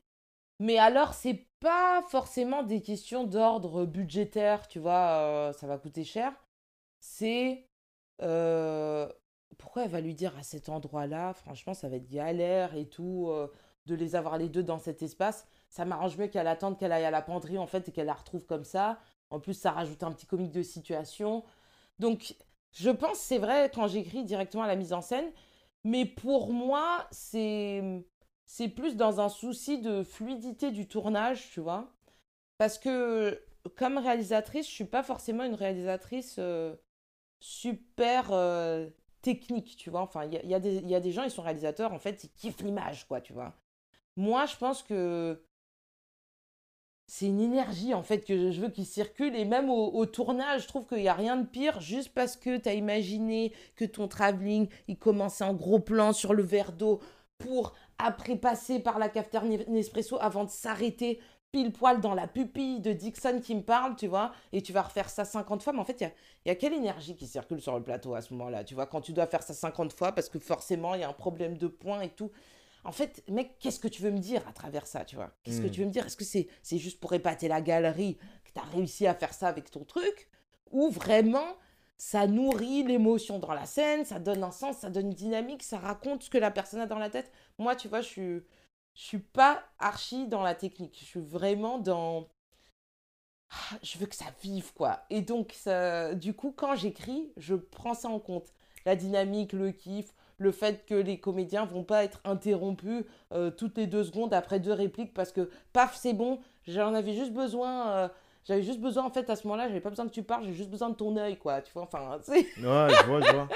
Mais alors, c'est pas forcément des questions d'ordre budgétaire, tu vois, euh, ça va coûter cher. C'est. Euh, pourquoi elle va lui dire à cet endroit-là, franchement, ça va être galère et tout, euh, de les avoir les deux dans cet espace ça m'arrange mieux qu'elle attende qu'elle aille à la penderie en fait et qu'elle la retrouve comme ça. En plus, ça rajoute un petit comique de situation. Donc, je pense, c'est vrai, quand j'écris directement à la mise en scène, mais pour moi, c'est c'est plus dans un souci de fluidité du tournage, tu vois. Parce que comme réalisatrice, je suis pas forcément une réalisatrice euh, super euh, technique, tu vois. Enfin, il y a, y a, des gens, ils sont réalisateurs, en fait, ils kiffent l'image, quoi, tu vois. Moi, je pense que c'est une énergie en fait que je veux qu'il circule. Et même au, tournage je trouve qu'il n'y a rien de pire juste parce que tu as imaginé que ton travelling il commençait en gros plan sur le verre d'eau pour après passer par la cafetière Nespresso avant de s'arrêter pile poil dans la pupille de Dixon qui me parle, tu vois, et tu vas refaire ça 50 fois, mais en fait, il y a, y a, quelle énergie qui circule sur le plateau à ce moment-là, tu vois, quand tu dois faire ça 50 fois, parce que forcément, il y a un problème de points et tout en fait, mec, qu'est-ce que tu veux me dire à travers ça, tu vois? Qu'est-ce que hmm. tu veux me dire? Est-ce que c'est juste pour épater la galerie que tu as réussi à faire ça avec ton truc? Ou vraiment, ça nourrit l'émotion dans la scène, ça donne un sens, ça donne une dynamique, ça raconte ce que la personne a dans la tête? Moi, tu vois, je suis, je suis pas archi dans la technique. Je suis vraiment dans... Ah, je veux que ça vive, quoi. Et donc, ça, du coup, quand j'écris, je prends ça en compte. La dynamique, le kiff, le fait que les comédiens vont pas être interrompus euh, toutes les deux secondes après deux répliques parce que paf c'est bon j'en avais juste besoin euh, j'avais juste besoin en fait à ce moment-là j'avais pas besoin que tu parles j'ai juste besoin de ton œil quoi tu vois enfin [LAUGHS] ouais je vois je vois.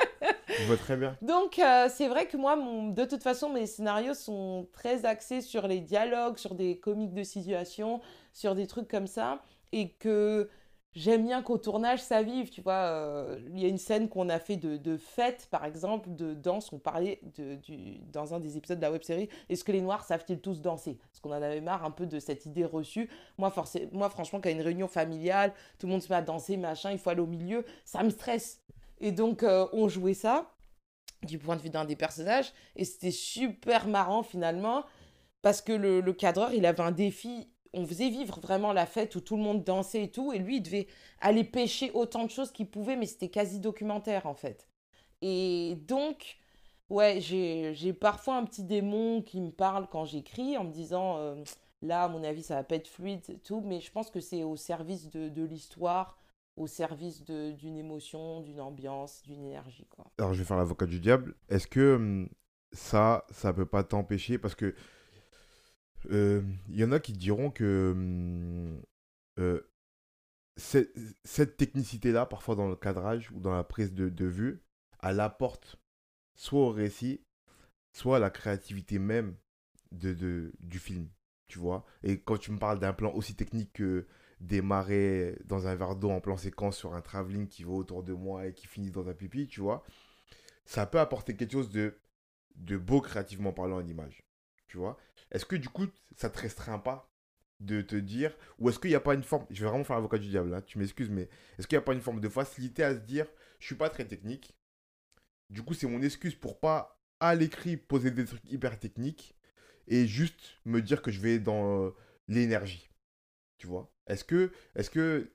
Je vois très bien. Donc euh, c'est vrai que moi de toute façon mes scénarios sont très axés sur les dialogues sur des comiques de situation sur des trucs comme ça et que J'aime bien qu'au tournage, ça vive, tu vois. Euh, il y a une scène qu'on a fait de, de, fête, par exemple, de danse. On parlait de, du, dans un des épisodes de la web-série, est-ce que les Noirs savent-ils tous danser? Parce qu'on en avait marre un peu de cette idée reçue. Moi, moi franchement, quand il y a une réunion familiale, tout le monde se met à danser, machin, il faut aller au milieu, ça me stresse. Et donc, euh, on jouait ça, du point de vue d'un des personnages, et c'était super marrant, finalement, parce que le, le cadreur, il avait un défi on faisait vivre vraiment la fête où tout le monde dansait et tout, et lui, il devait aller pêcher autant de choses qu'il pouvait, mais c'était quasi documentaire en fait. Et donc, ouais, j'ai parfois un petit démon qui me parle quand j'écris en me disant, euh, là, à mon avis, ça va pas être fluide et tout, mais je pense que c'est au service de, l'histoire, au service d'une émotion, d'une ambiance, d'une énergie. Quoi. Alors, je vais faire l'avocat du diable. Est-ce que hum, ça, ça peut pas t'empêcher? Parce que il euh, y en a qui diront que hum, euh, cette, technicité-là, parfois dans le cadrage ou dans la prise de, vue, elle apporte soit au récit, soit à la créativité même du film, tu vois. Et quand tu me parles d'un plan aussi technique que démarrer dans un verre d'eau en plan séquence sur un travelling qui va autour de moi et qui finit dans un pipi, tu vois, ça peut apporter quelque chose de, de beau créativement parlant en image tu vois. Est-ce que du coup, ça te restreint pas de te dire, ou est-ce qu'il n'y a pas une forme, je vais vraiment faire l'avocat du diable là, tu m'excuses, mais est-ce qu'il n'y a pas une forme de facilité à se dire, je suis pas très technique, du coup c'est mon excuse pour pas à l'écrit poser des trucs hyper techniques et juste me dire que je vais dans euh, l'énergie, tu vois. Est-ce que, est-ce que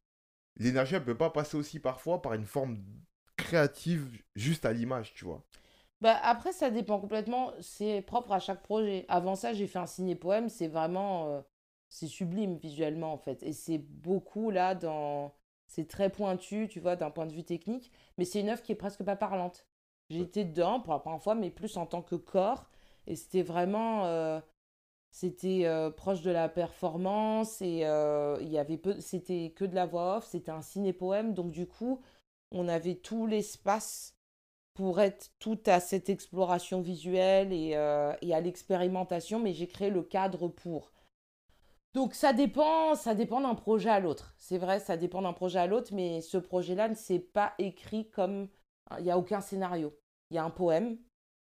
l'énergie elle peut pas passer aussi parfois par une forme créative juste à l'image, tu vois bah, après, ça dépend complètement. C'est propre à chaque projet. Avant ça, j'ai fait un ciné-poème. C'est vraiment. Euh, c'est sublime visuellement, en fait. Et c'est beaucoup là dans. C'est très pointu, tu vois, d'un point de vue technique. Mais c'est une œuvre qui est presque pas parlante. J'étais dedans pour la première fois, mais plus en tant que corps. Et c'était vraiment. Euh, c'était euh, proche de la performance. Et il y avait peu. C'était que de la voix off. C'était un ciné-poème. Donc, du coup, on avait tout l'espace pour être tout à cette exploration visuelle et, euh, et à l'expérimentation, mais j'ai créé le cadre pour. Donc ça dépend, ça dépend d'un projet à l'autre. C'est vrai, ça dépend d'un projet à l'autre, mais ce projet-là ne s'est pas écrit comme... Il n'y a aucun scénario. Il y a un poème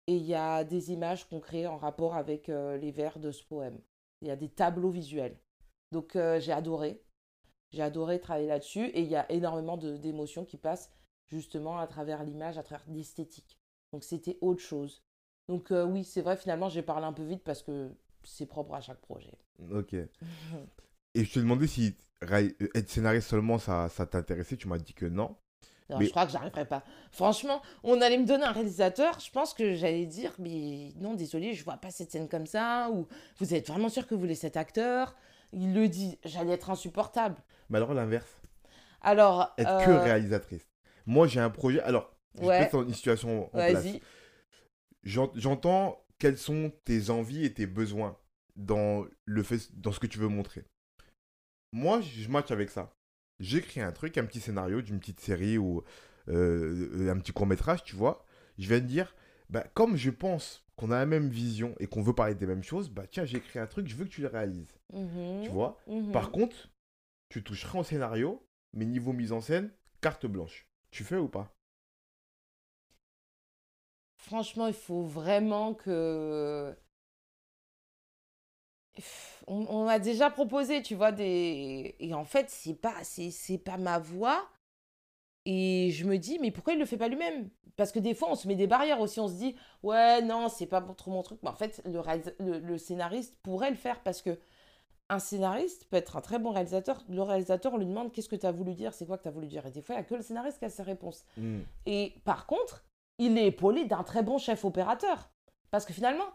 et il y a des images qu'on crée en rapport avec euh, les vers de ce poème. Il y a des tableaux visuels. Donc euh, j'ai adoré. J'ai adoré travailler là-dessus et il y a énormément d'émotions qui passent justement à travers l'image, à travers l'esthétique. Donc c'était autre chose. Donc euh, oui, c'est vrai, finalement, j'ai parlé un peu vite parce que c'est propre à chaque projet. Ok. [LAUGHS] Et je te demandais si être scénariste seulement, ça, ça t'intéressait. Tu m'as dit que non. Non, je crois que j'arriverai pas. Franchement, on allait me donner un réalisateur, je pense que j'allais dire, mais non, désolé, je vois pas cette scène comme ça, ou vous êtes vraiment sûr que vous voulez cet acteur? Il le dit, j'allais être insupportable. Mais alors l'inverse Alors. Être que euh, réalisatrice. Moi, j'ai un projet. Alors, je vais mettre une situation en place. J'entends quelles sont tes envies et tes besoins dans, le fait, dans ce que tu veux montrer. Moi, je match avec ça. J'écris un truc, un petit scénario d'une petite série ou euh, un petit court métrage, tu vois. Je viens de dire, bah, comme je pense qu'on a la même vision et qu'on veut parler des mêmes choses, bah tiens, j'ai écrit un truc, je veux que tu le réalises. Mhm. Tu vois? Mhm. Par contre, tu toucheras au scénario, mais niveau mise en scène, carte blanche. Tu fais ou pas? Franchement, il faut vraiment que. On, a déjà proposé, tu vois, des. Et en fait, c'est pas, c'est, pas ma voix. Et je me dis, mais pourquoi il le fait pas lui-même? Parce que des fois, on se met des barrières aussi. On se dit, ouais, non, c'est pas trop mon truc. Mais en fait, le, le scénariste pourrait le faire parce que un scénariste peut être un très bon réalisateur. Le réalisateur, on lui demande qu'est-ce que tu as voulu dire, c'est quoi que tu as voulu dire? Et des fois, il n'y a que le scénariste qui a ses réponses. Hmm. Et par contre, il est épaulé d'un très bon chef opérateur. Parce que finalement,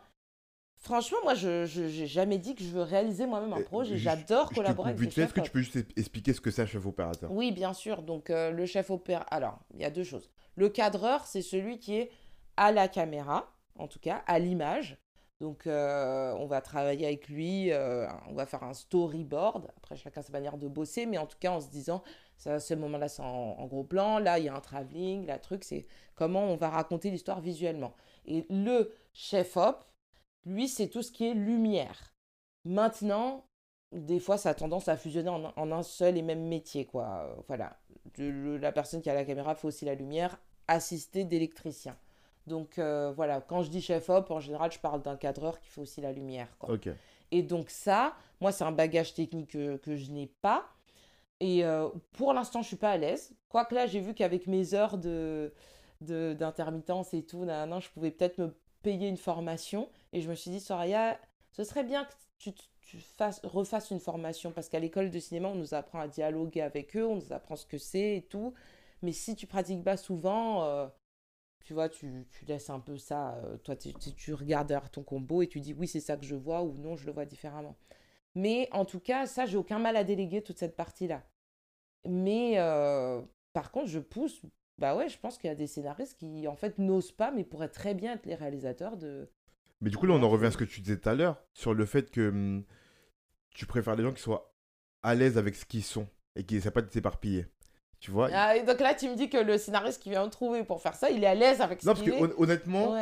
franchement, moi, je n'ai jamais dit que je veux réaliser moi-même un projet. J'adore collaborer avec les Est-ce que tu peux juste expliquer ce que c'est un chef opérateur? Oui, bien sûr. Donc, euh, le chef opérateur. Alors, il y a deux choses. Le cadreur, c'est celui qui est à la caméra, en tout cas, à l'image. Donc, euh, on va travailler avec lui, euh, on va faire un storyboard. Après, chacun sa manière de bosser, mais en tout cas, en se disant, ça, ce moment-là, c'est en, gros plan. Là, il y a un travelling. La truc, c'est comment on va raconter l'histoire visuellement. Et le chef-op, lui, c'est tout ce qui est lumière. Maintenant, des fois, ça a tendance à fusionner en, un seul et même métier, quoi. Voilà. la personne qui a la caméra fait aussi la lumière, assistée d'électricien. Donc euh, voilà, quand je dis chef-op, en général, je parle d'un cadreur qui fait aussi la lumière. Quoi. Et donc ça, moi, c'est un bagage technique que, je n'ai pas. Et euh, pour l'instant, je suis pas à l'aise. Quoique là, j'ai vu qu'avec mes heures de d'intermittence et tout, nan, je pouvais peut-être me payer une formation. Et je me suis dit, Soraya, ce serait bien que tu, tu fasses, refasses une formation. Parce qu'à l'école de cinéma, on nous apprend à dialoguer avec eux, on nous apprend ce que c'est et tout. Mais si tu pratiques pas souvent, euh, tu vois, tu, laisses un peu ça. Euh, toi, tu, regardes ton combo et tu dis oui, c'est ça que je vois ou non, je le vois différemment. Mais en tout cas, ça, j'ai aucun mal à déléguer toute cette partie-là. Mais euh, par contre, je pousse. Bah ouais, je pense qu'il y a des scénaristes qui, en fait, n'osent pas, mais pourraient très bien être les réalisateurs de. Mais du coup, là, on en revient à ce que tu disais tout à l'heure, sur le fait que hum, tu préfères les gens qui soient à l'aise avec ce qu'ils sont et qui ne savent pas s'éparpiller. Tu vois ah, Donc là, tu me dis que le scénariste qui vient de trouver pour faire ça, il est à l'aise avec ça. Non, parce que honnêtement,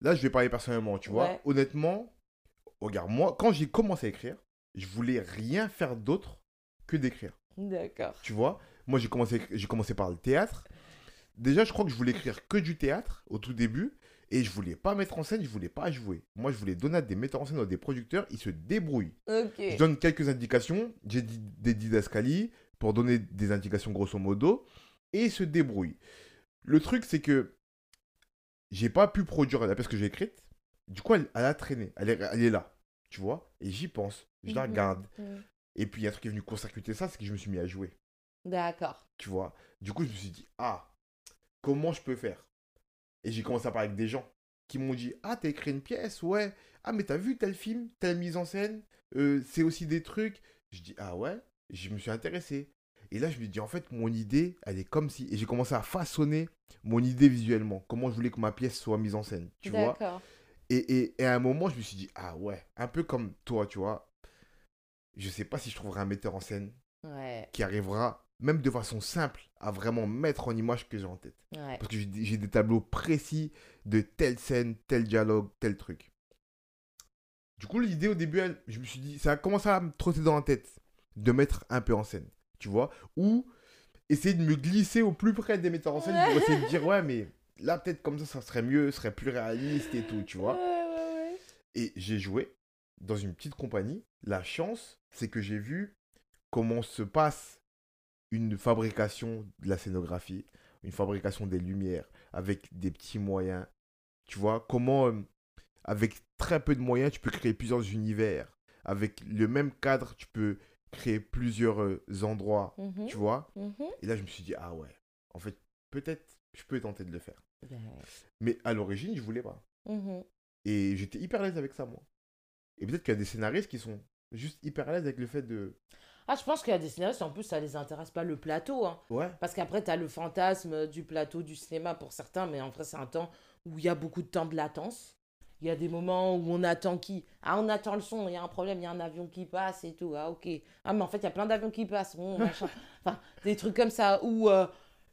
là, je vais parler personnellement, tu vois. Honnêtement, regarde, moi, quand j'ai commencé à écrire, je voulais rien faire d'autre que d'écrire. D'accord. Tu vois Moi, j'ai commencé, j'ai commencé par le théâtre. Déjà, je crois que je voulais écrire que du théâtre au tout début. Et je voulais pas mettre en scène, je voulais pas jouer. Moi, je voulais donner à des metteurs en scène ou des producteurs, ils se débrouillent. Je donne quelques indications, j'ai des didascalies, pour donner des indications grosso modo, et se débrouille. Le truc, c'est que j'ai pas pu produire la pièce que j'ai écrite. Du coup, elle, a traîné. Elle est, elle est, là, tu vois. Et j'y pense. Je la mhm. regarde. Mhm. Et puis, il y a un truc qui est venu court-circuiter ça, c'est que je me suis mis à jouer. D'accord. Tu vois. Du coup, je me suis dit, ah, comment je peux faire? Et j'ai commencé à parler avec des gens qui m'ont dit, ah, t'as écrit une pièce Ouais. Ah, mais t'as vu tel film, telle mise en scène euh, C'est aussi des trucs. Je dis, ah ouais? Je me suis intéressé. Et là, je me dis, en fait, mon idée, elle est comme si. Et j'ai commencé à façonner mon idée visuellement. Comment je voulais que ma pièce soit mise en scène. Tu vois et, et, à un moment, je me suis dit, ah ouais, un peu comme toi, tu vois. Je sais pas si je trouverai un metteur en scène qui arrivera même de façon simple, à vraiment mettre en image ce que j'ai en tête. Ouais. Parce que j'ai des- j'ai des tableaux précis de telle scène, tel dialogue, tel truc. Du coup, l'idée au début, elle- je me suis dit, ça a commencé à me trotter dans la tête de mettre un peu en scène, tu vois, ou essayer de me glisser au plus près des metteurs en scène pour essayer de dire, ouais, mais là, peut-être comme ça, ça serait mieux, serait plus réaliste et tout, tu vois. Ouais, ouais, ouais. Et j'ai joué dans une petite compagnie. La chance, c'est que j'ai vu comment se passe une fabrication de la scénographie, une fabrication des lumières avec des petits moyens. Tu vois, comment euh, avec très peu de moyens, tu peux créer plusieurs univers. Avec le même cadre, tu peux créer plusieurs euh, endroits. Mhm, Tu vois mhm. Et là, je me suis dit, ah ouais, en fait, peut-être je peux tenter de le faire. Mais à l'origine, je voulais pas. mhm. Et j'étais hyper à l'aise avec ça, moi. Et peut-être qu'il y a des scénaristes qui sont juste hyper à l'aise avec le fait de. Ah, je pense qu'il y a des scénaristes, en plus, ça les intéresse pas le plateau. Hein. Ouais. Parce qu'après, tu as le fantasme du plateau du cinéma pour certains, mais en vrai, c'est un temps où il y a beaucoup de temps de latence. Il y a des moments où on attend qui Ah, on attend le son, il y a un problème, il y a un avion qui passe et tout. Ah, ok. Ah, mais en fait, il y a plein d'avions qui passent. bon. [LAUGHS] Enfin, des trucs comme ça où euh,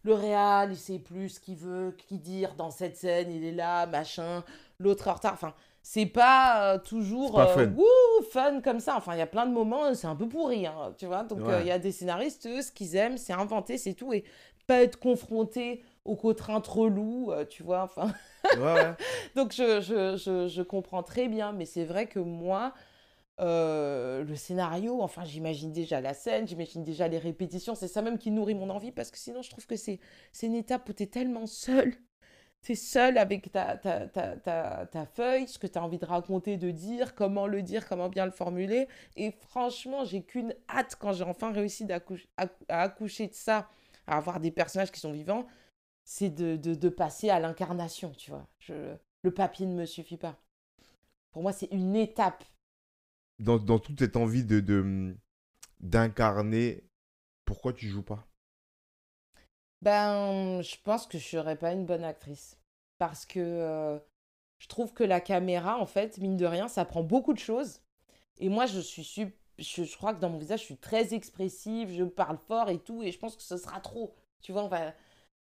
le réal, il sait plus ce qu'il veut, qui dire dans cette scène, il est là, machin. L'autre est en retard. Enfin, c'est pas euh, toujours pas euh, fun. wouh, fun comme ça. Enfin, il y a plein de moments, c'est un peu pourri, hein, tu vois. Donc, il Ouais. y a des scénaristes, eux, ce qu'ils aiment, c'est inventer, c'est tout. Et pas être confronté aux contraintes reloues, euh, tu vois. Enfin, Ouais, [LAUGHS] donc, je, je, je, je comprends très bien, mais c'est vrai que moi, euh, le scénario, enfin, j'imagine déjà la scène, j'imagine déjà les répétitions. C'est ça même qui nourrit mon envie, parce que sinon, je trouve que c'est c'est une étape où tu es tellement seul. Tu es seul avec ta, ta, ta, ta, ta feuille, ce que tu as envie de raconter, de dire, comment le dire, comment bien le formuler. Et franchement, j'ai qu'une hâte quand j'ai enfin réussi à accoucher de ça, à avoir des personnages qui sont vivants, c'est de, de, de passer à l'incarnation, tu vois. Je, le papier ne me suffit pas. Pour moi, c'est une étape. Dans, dans toute cette envie de de- d'incarner, pourquoi tu joues pas? Ben, je pense que je serais pas une bonne actrice. Parce que euh, je trouve que la caméra, en fait, mine de rien, ça prend beaucoup de choses. Et moi, je suis sup- je, je crois que dans mon visage, je suis très expressive, je parle fort et tout, et je pense que ce sera trop. Tu vois,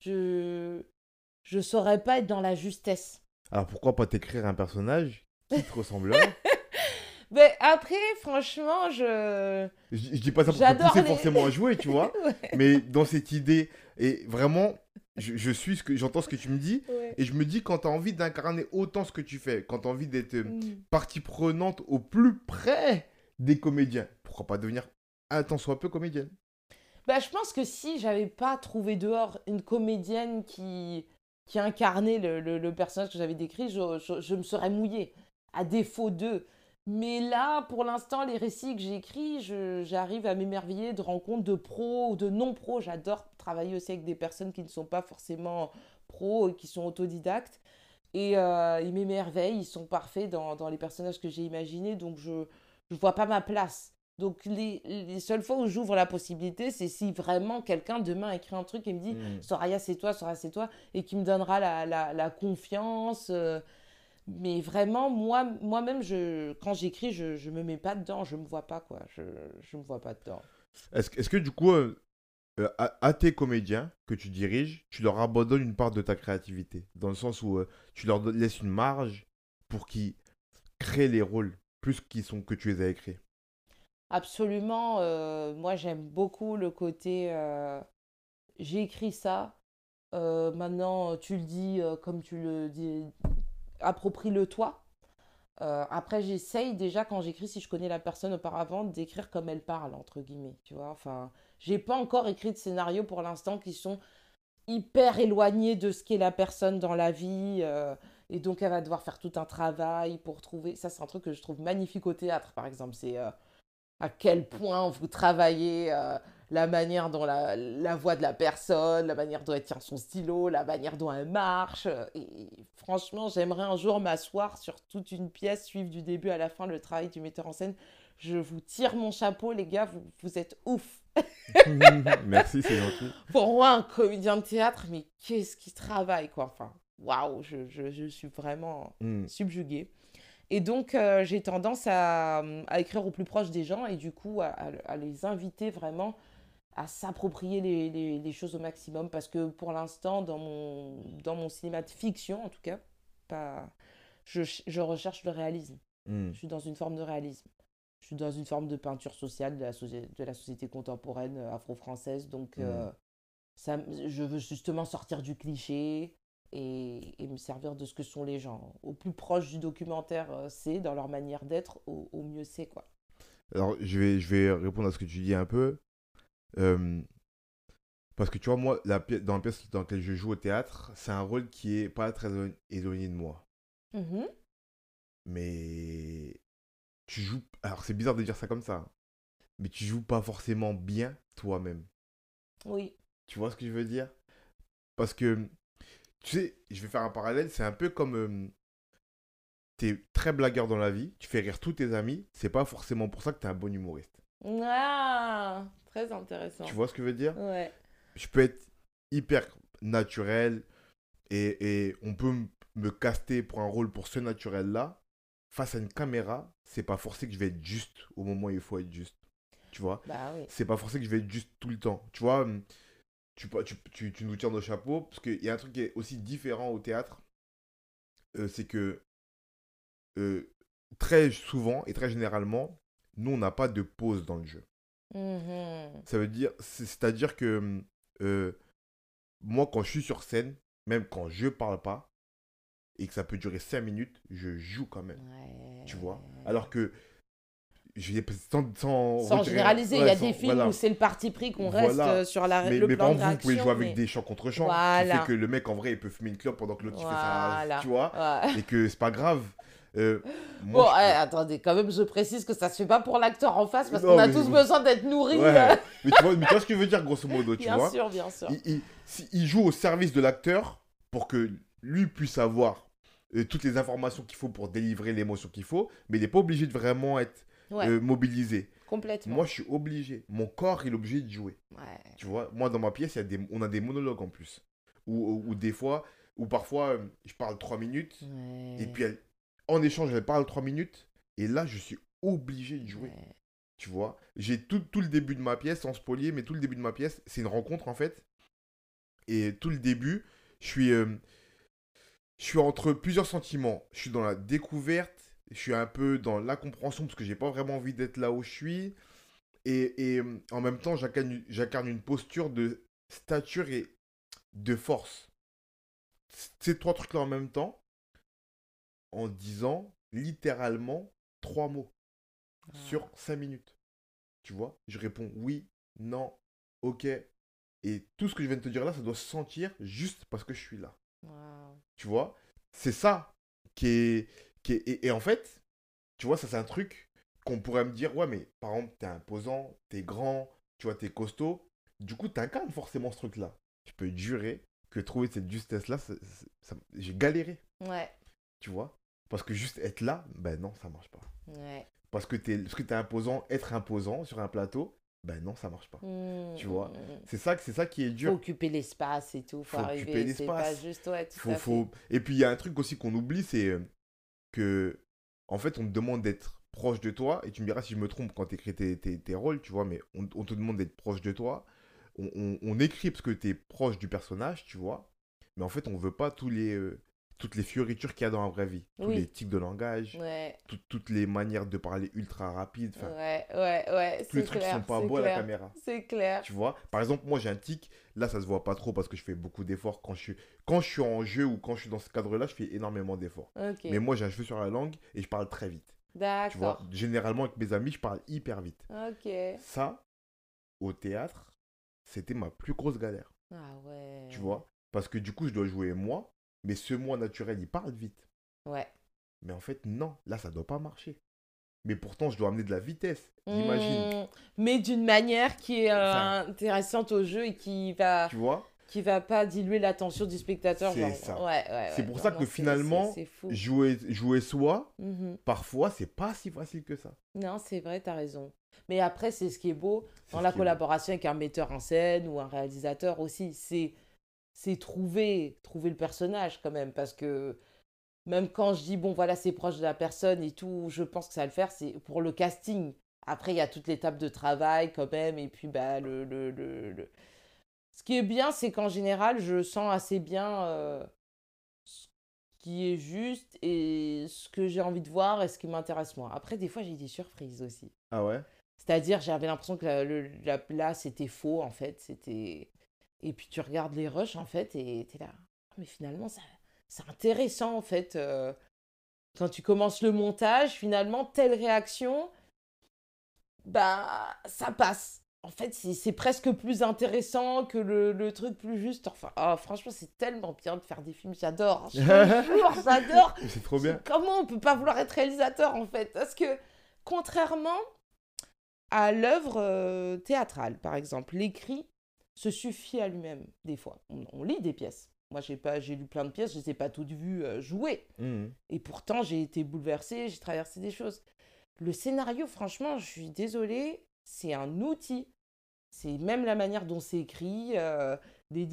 je je saurais pas être dans la justesse. Alors pourquoi pas t'écrire un personnage qui te ressemblerait? [LAUGHS] Mais après, franchement, je je, je dis pas ça pour te pousser les- forcément à jouer, tu vois. [LAUGHS] Ouais, Mais dans cette idée, et vraiment, je, je suis ce que j'entends ce que tu me dis, ouais. et je me dis quand tu as envie d'incarner autant ce que tu fais, quand tu as envie d'être euh, Mm. partie prenante au plus près des comédiens, pourquoi pas devenir un tant soit peu comédienne? Bah, je pense que si j'avais pas trouvé dehors une comédienne qui, incarnait le, personnage que j'avais décrit, je, je- me serais mouillée, à défaut d'eux. Mais là, pour l'instant, les récits que j'écris, j'arrive à m'émerveiller de rencontres de pros ou de non-pros. J'adore travailler aussi avec des personnes qui ne sont pas forcément pros et qui sont autodidactes. Et euh, ils m'émerveillent, ils sont parfaits dans, dans les personnages que j'ai imaginés, donc je ne vois pas ma place. Donc les, les seules fois où j'ouvre la possibilité, c'est si vraiment quelqu'un demain écrit un truc et me dit Mm. Soraya c'est toi, Soraya c'est toi, et qui me donnera la, la, la confiance. euh, mais vraiment, moi, moi-même, je, quand j'écris, je, je me mets pas dedans, je me vois pas, quoi. Je, je me vois pas dedans. Est-ce que- est-ce que du coup, euh, euh, à, à tes comédiens que tu diriges, tu leur abandonnes une part de ta créativité? Dans le sens où euh, tu leur laisses une marge pour qu'ils créent les rôles plus qu'ils sont que tu les as écrits? Absolument, euh, moi j'aime beaucoup le côté euh, j'ai écrit ça, euh, maintenant tu le dis euh, comme tu le dis, approprie-le toi. Après j'essaye déjà quand j'écris, si je connais la personne auparavant, d'écrire comme elle parle, entre guillemets, tu vois. Enfin, j'ai pas encore écrit de scénario pour l'instant qui sont hyper éloignés de ce qu'est la personne dans la vie. et donc elle va devoir faire tout un travail pour trouver. Ça c'est un truc que je trouve magnifique au théâtre, par exemple. C'est... à quel point vous travaillez euh, la manière dont la, la voix de la personne, la manière dont elle tient son stylo, la manière dont elle marche. Et franchement, j'aimerais un jour m'asseoir sur toute une pièce, suivre du début à la fin le travail du metteur en scène. Je vous tire mon chapeau, les gars, vous, vous êtes ouf. [LAUGHS] Merci, c'est gentil. Pour moi, un comédien de théâtre, mais qu'est-ce qu'il travaille, quoi. Enfin, waouh, je, je, je suis vraiment Mm. subjuguée. Et donc, euh, j'ai tendance à, à écrire au plus proche des gens et du coup à, les inviter vraiment à s'approprier les, les, les, choses au maximum parce que pour l'instant, dans mon, dans mon cinéma de fiction, en tout cas, pas, je, je recherche le réalisme. Hmm. Je suis dans une forme de réalisme. Je suis dans une forme de peinture sociale de la, de la société contemporaine euh, afro-française. Donc, euh, ça, je veux justement sortir du cliché et, et, me servir de ce que sont les gens. Au plus proche du documentaire, euh, c'est dans leur manière d'être, au, au, mieux c'est quoi. Alors, je vais, je vais répondre à ce que tu dis un peu. Euh, parce que tu vois, moi, la dans la pièce dans laquelle je joue au théâtre, c'est un rôle qui est pas très éloigné de moi. Mmh mais tu joues. Alors, c'est bizarre de dire ça comme ça. Mais tu joues pas forcément bien toi-même. Oui. Tu vois ce que je veux dire? Parce que, tu sais, je vais faire un parallèle. C'est un peu comme. Euh, tu es très blagueur dans la vie, tu fais rire tous tes amis. C'est pas forcément pour ça que tu es un bon humoriste. Ah Très intéressant. Tu vois ce que je veux dire? Ouais. Je peux être hyper naturel et, et on peut me caster pour un rôle pour ce naturel-là, face à une caméra, c'est pas forcé que je vais être juste au moment où il faut être juste. Tu vois? Bah, oui. C'est pas forcé que je vais être juste tout le temps. Tu vois, tu, tu, tu, tu nous tiens nos chapeaux, parce qu'il y a un truc qui est aussi différent au théâtre, euh, c'est que euh, très souvent et très généralement, nous, on n'a pas de pause dans le jeu. Mmh Ça veut dire, c'est-à-dire que euh, moi, quand je suis sur scène, même quand je parle pas, et que ça peut durer 5 minutes, je joue quand même. Ouais. Tu vois? Alors que. Je sans, sans, sans généraliser, il ouais, y a des films voilà. où c'est le parti pris qu'on reste voilà. sur la, mais, le mais plan exemple, vous pouvez jouer avec mais... des chants contre chants. Voilà. Qui fait que le mec, en vrai, il peut fumer une clope pendant que l'autre voilà. fait ça. Tu vois. Et que c'est pas grave. Euh, moi, bon, je... eh, attendez, quand même, je précise que ça se fait pas pour l'acteur en face parce qu'on a tous besoin d'être nourris. Ouais. [LAUGHS] mais, tu vois, mais tu vois ce que je veux dire, grosso modo, tu bien vois sûr, bien sûr. Il, il, il, joue au service de l'acteur pour que lui puisse avoir euh, toutes les informations qu'il faut pour délivrer l'émotion qu'il faut, mais il n'est pas obligé de vraiment être ouais. euh, mobilisé. Complètement. Moi, je suis obligé. Mon corps, il est obligé de jouer. Ouais. Tu vois, moi, dans ma pièce, y a des, on a des monologues en plus. Ou, des fois, ou parfois, euh, je parle trois minutes, ouais. et puis en échange, elle parle trois minutes, et là, je suis obligé de jouer. Tu vois, j'ai tout, tout le début de ma pièce, sans spolier, mais tout le début de ma pièce, c'est une rencontre en fait. Et tout le début, je suis, euh, je suis entre plusieurs sentiments. Je suis dans la découverte, je suis un peu dans la compréhension parce que j'ai pas vraiment envie d'être là où je suis. Et, et en même temps, j'incarne une posture de stature et de force. Ces trois trucs-là en même temps, en disant littéralement trois mots ah. sur cinq minutes. Tu vois Je réponds oui, non, ok. Et tout ce que je viens de te dire là, ça doit se sentir juste parce que je suis là. Wow. Tu vois C'est ça qui est, qui est... Et, et, en fait, tu vois, ça c'est un truc qu'on pourrait me dire, ouais, mais par exemple, t'es imposant, t'es grand, tu vois, t'es costaud. Du coup, t'incarnes forcément ce truc-là. Je peux te jurer que trouver cette justesse-là, j'ai galéré. Ouais. Tu vois? Parce que juste être là, ben non, ça marche pas. Ouais. Parce que t'es es imposant, être imposant sur un plateau, ben non, ça marche pas. Mmh, tu vois? mmh. C'est ça, c'est ça qui est dur. Faut occuper l'espace et tout. Faut, faut arriver. C'est pas juste ouais, tout faut, à faut... Et puis il y a un truc aussi qu'on oublie, c'est en fait, on te demande d'être proche de toi. Et tu me diras si je me trompe quand tu écris tes, tes, tes, rôles, tu vois, mais on, te demande d'être proche de toi. On, écrit parce que tu es proche du personnage, tu vois. Mais en fait, on veut pas tous les, euh, toutes les fioritures qu'il y a dans la vraie vie. Tous les tics de langage, ouais. tout, toutes les manières de parler ultra rapides. Ouais, ouais, ouais. Tous les trucs clair, qui sont pas beaux à la caméra. C'est clair. Tu vois Par exemple, moi, j'ai un tic. Là, ça se voit pas trop parce que je fais beaucoup d'efforts. Quand je, suis... quand je suis en jeu ou quand je suis dans ce cadre-là, je fais énormément d'efforts. Okay. Mais moi, j'ai un cheveu sur la langue et je parle très vite. D'accord. Tu vois Généralement, avec mes amis, je parle hyper vite. Ok. Ça, au théâtre, c'était ma plus grosse galère. Ah ouais. Tu vois Parce que du coup, je dois jouer moi, mais ce moi naturel, il parle vite. Ouais. Mais en fait, non, là, ça doit pas marcher. Mais pourtant, je dois amener de la vitesse, j'imagine. Mmh, mais d'une manière qui est euh, intéressante au jeu et qui va. Tu vois? qui va pas diluer l'attention du spectateur. C'est ça. Ouais, ouais, c'est ouais. pour non, ça non, que finalement, c est, c est jouer, jouer soi, mmh. parfois, c'est pas si facile que ça. Non, c'est vrai, tu as raison. Mais après, c'est ce qui est beau dans la collaboration avec un metteur en scène ou un réalisateur aussi. C'est c'est trouver, trouver le personnage quand même. Parce que même quand je dis, bon, voilà, c'est proche de la personne et tout, je pense que ça va le faire, c'est pour le casting. Après, il y a toute l'étape de travail quand même. Et puis, bah, le, le, le, ce qui est bien, c'est qu'en général, je sens assez bien euh, ce qui est juste et ce que j'ai envie de voir et ce qui m'intéresse moi. Après, des fois, j'ai des surprises aussi. Ah ouais? C'est-à-dire, j'avais l'impression que la, là, c'était faux, en fait. C'était... Et puis, tu regardes les rushs, en fait, et tu es là. Ah, mais finalement, ça, c'est intéressant, en fait. Euh, quand tu commences le montage, finalement, telle réaction, bah, ça passe. En fait, c'est presque plus intéressant que le, truc plus juste. Enfin, oh, franchement, c'est tellement bien de faire des films. J'adore. [LAUGHS] j'adore. C'est trop bien. Comment on peut pas vouloir être réalisateur, en fait? Parce que, contrairement à l'œuvre euh, théâtrale, par exemple, l'écrit se suffit à lui-même, des fois. On, lit des pièces. Moi, j'ai pas, j'ai lu plein de pièces, je les ai pas toutes vues euh, jouer. Mmh. Et pourtant, j'ai été bouleversée, j'ai traversé des choses. Le scénario, franchement, je suis désolée, c'est un outil. C'est même la manière dont c'est écrit, euh, des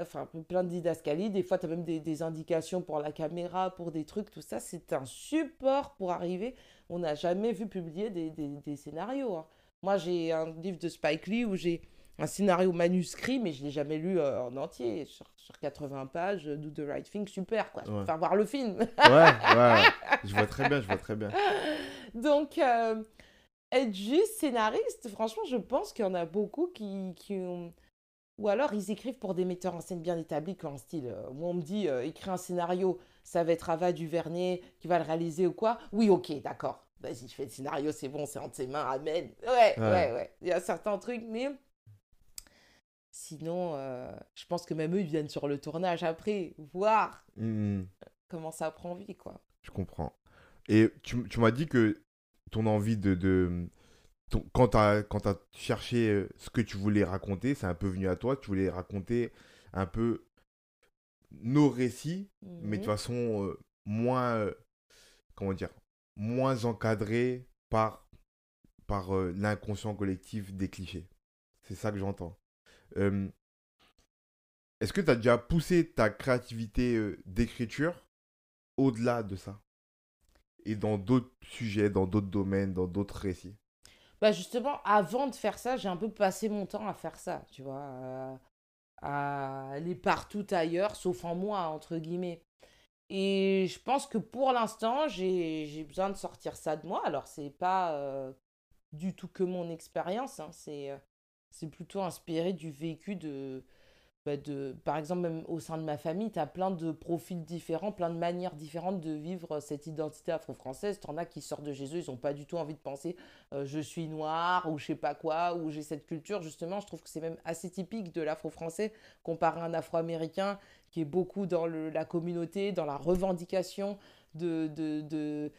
enfin, plein de didascalies. Des fois, tu as même des, indications pour la caméra, pour des trucs, tout ça. C'est un support pour arriver. On n'a jamais vu publier des, scénarios. Hein. Moi, j'ai un livre de Spike Lee où j'ai un scénario manuscrit, mais je ne l'ai jamais lu euh, en entier. Sur, 80 pages, Do the Right Thing, super, quoi. Ouais. Faire voir le film. ouais, ouais, je vois très bien, je vois très bien. [LAUGHS] Donc, euh, être juste scénariste, franchement, je pense qu'il y en a beaucoup qui, qui ont... Ou alors, ils écrivent pour des metteurs en scène bien établis, comme style. Euh, moi, on me dit, écris un scénario, ça va être Ava Duvernay qui va le réaliser ou quoi. Oui, ok, d'accord. Vas-y, je fais le scénario, c'est bon, c'est entre ses mains, amen. Ouais, ouais, ouais. Il y a certains trucs, mais Sinon, euh, je pense que même eux, ils viennent sur le tournage après, voir mmh comment ça prend vie, quoi. Je comprends. Et tu, tu m'as dit que ton envie de... de ton, quand tu as, as, cherché euh, ce que tu voulais raconter, c'est un peu venu à toi, tu voulais raconter un peu nos récits, mais de mmh façon euh, moins... comment dire Moins encadré par, par l'inconscient collectif des clichés. C'est ça que j'entends. Est-ce que tu as déjà poussé ta créativité d'écriture au-delà de ça? Et dans d'autres sujets, dans d'autres domaines, dans d'autres récits? Bah justement, avant de faire ça, j'ai un peu passé mon temps à faire ça, tu vois, à aller partout ailleurs, sauf en moi, entre guillemets. Et je pense que pour l'instant, j'ai besoin de sortir ça de moi. Alors, c'est pas du tout que mon expérience, hein, c'est c'est plutôt inspiré du vécu de, bah, de, par exemple, même au sein de ma famille, tu as plein de profils différents, plein de manières différentes de vivre cette identité afro-française. Tu en as qui sortent de chez eux, ils n'ont pas du tout envie de penser euh, je suis noir ou je sais pas quoi, ou j'ai cette culture. Justement, je trouve que c'est même assez typique de l'afro-français comparé à un afro-américain qui est beaucoup dans la communauté, dans la revendication de, de, de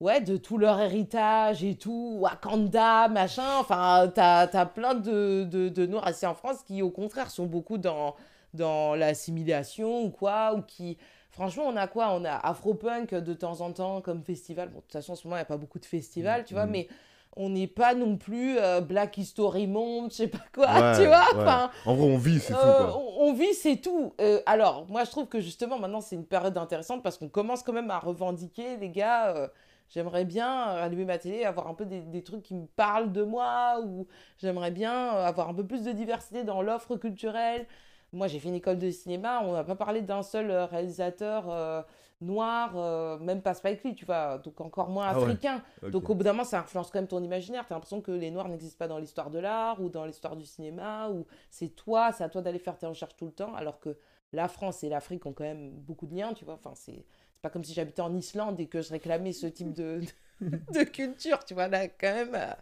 ouais, de tout leur héritage et tout, Wakanda, machin. Enfin, t'as as plein de, de, de Noirs assis en France qui, au contraire, sont beaucoup dans, dans l'assimilation ou quoi, ou qui... Franchement, on a quoi? On a Afropunk de temps en temps comme festival. Bon, de toute façon, en ce moment, il n'y a pas beaucoup de festivals, tu vois, mm. mais on n'est pas non plus euh, Black History Month, je sais pas quoi, [LAUGHS] tu vois. Enfin, en vrai, on vit, c'est tout. Euh, on, vit, c'est tout. Euh, alors, moi, je trouve que justement, maintenant, c'est une période intéressante parce qu'on commence quand même à revendiquer, les gars J'aimerais bien euh, allumer ma télé, avoir un peu des, des, trucs qui me parlent de moi, ou j'aimerais bien euh, avoir un peu plus de diversité dans l'offre culturelle. Moi, j'ai fait une école de cinéma, on n'a pas parlé d'un seul euh, réalisateur noir, même pas Spike Lee, tu vois, donc encore moins ah africain. Donc au bout d'un moment, ça influence quand même ton imaginaire. Tu as l'impression que les noirs n'existent pas dans l'histoire de l'art ou dans l'histoire du cinéma, ou c'est toi, c'est à toi d'aller faire tes recherches tout le temps, alors que la France et l'Afrique ont quand même beaucoup de liens, tu vois. Enfin, c'est pas comme si j'habitais en Islande et que je réclamais ce type [LAUGHS] de, de, culture, tu vois, là, quand même. Euh.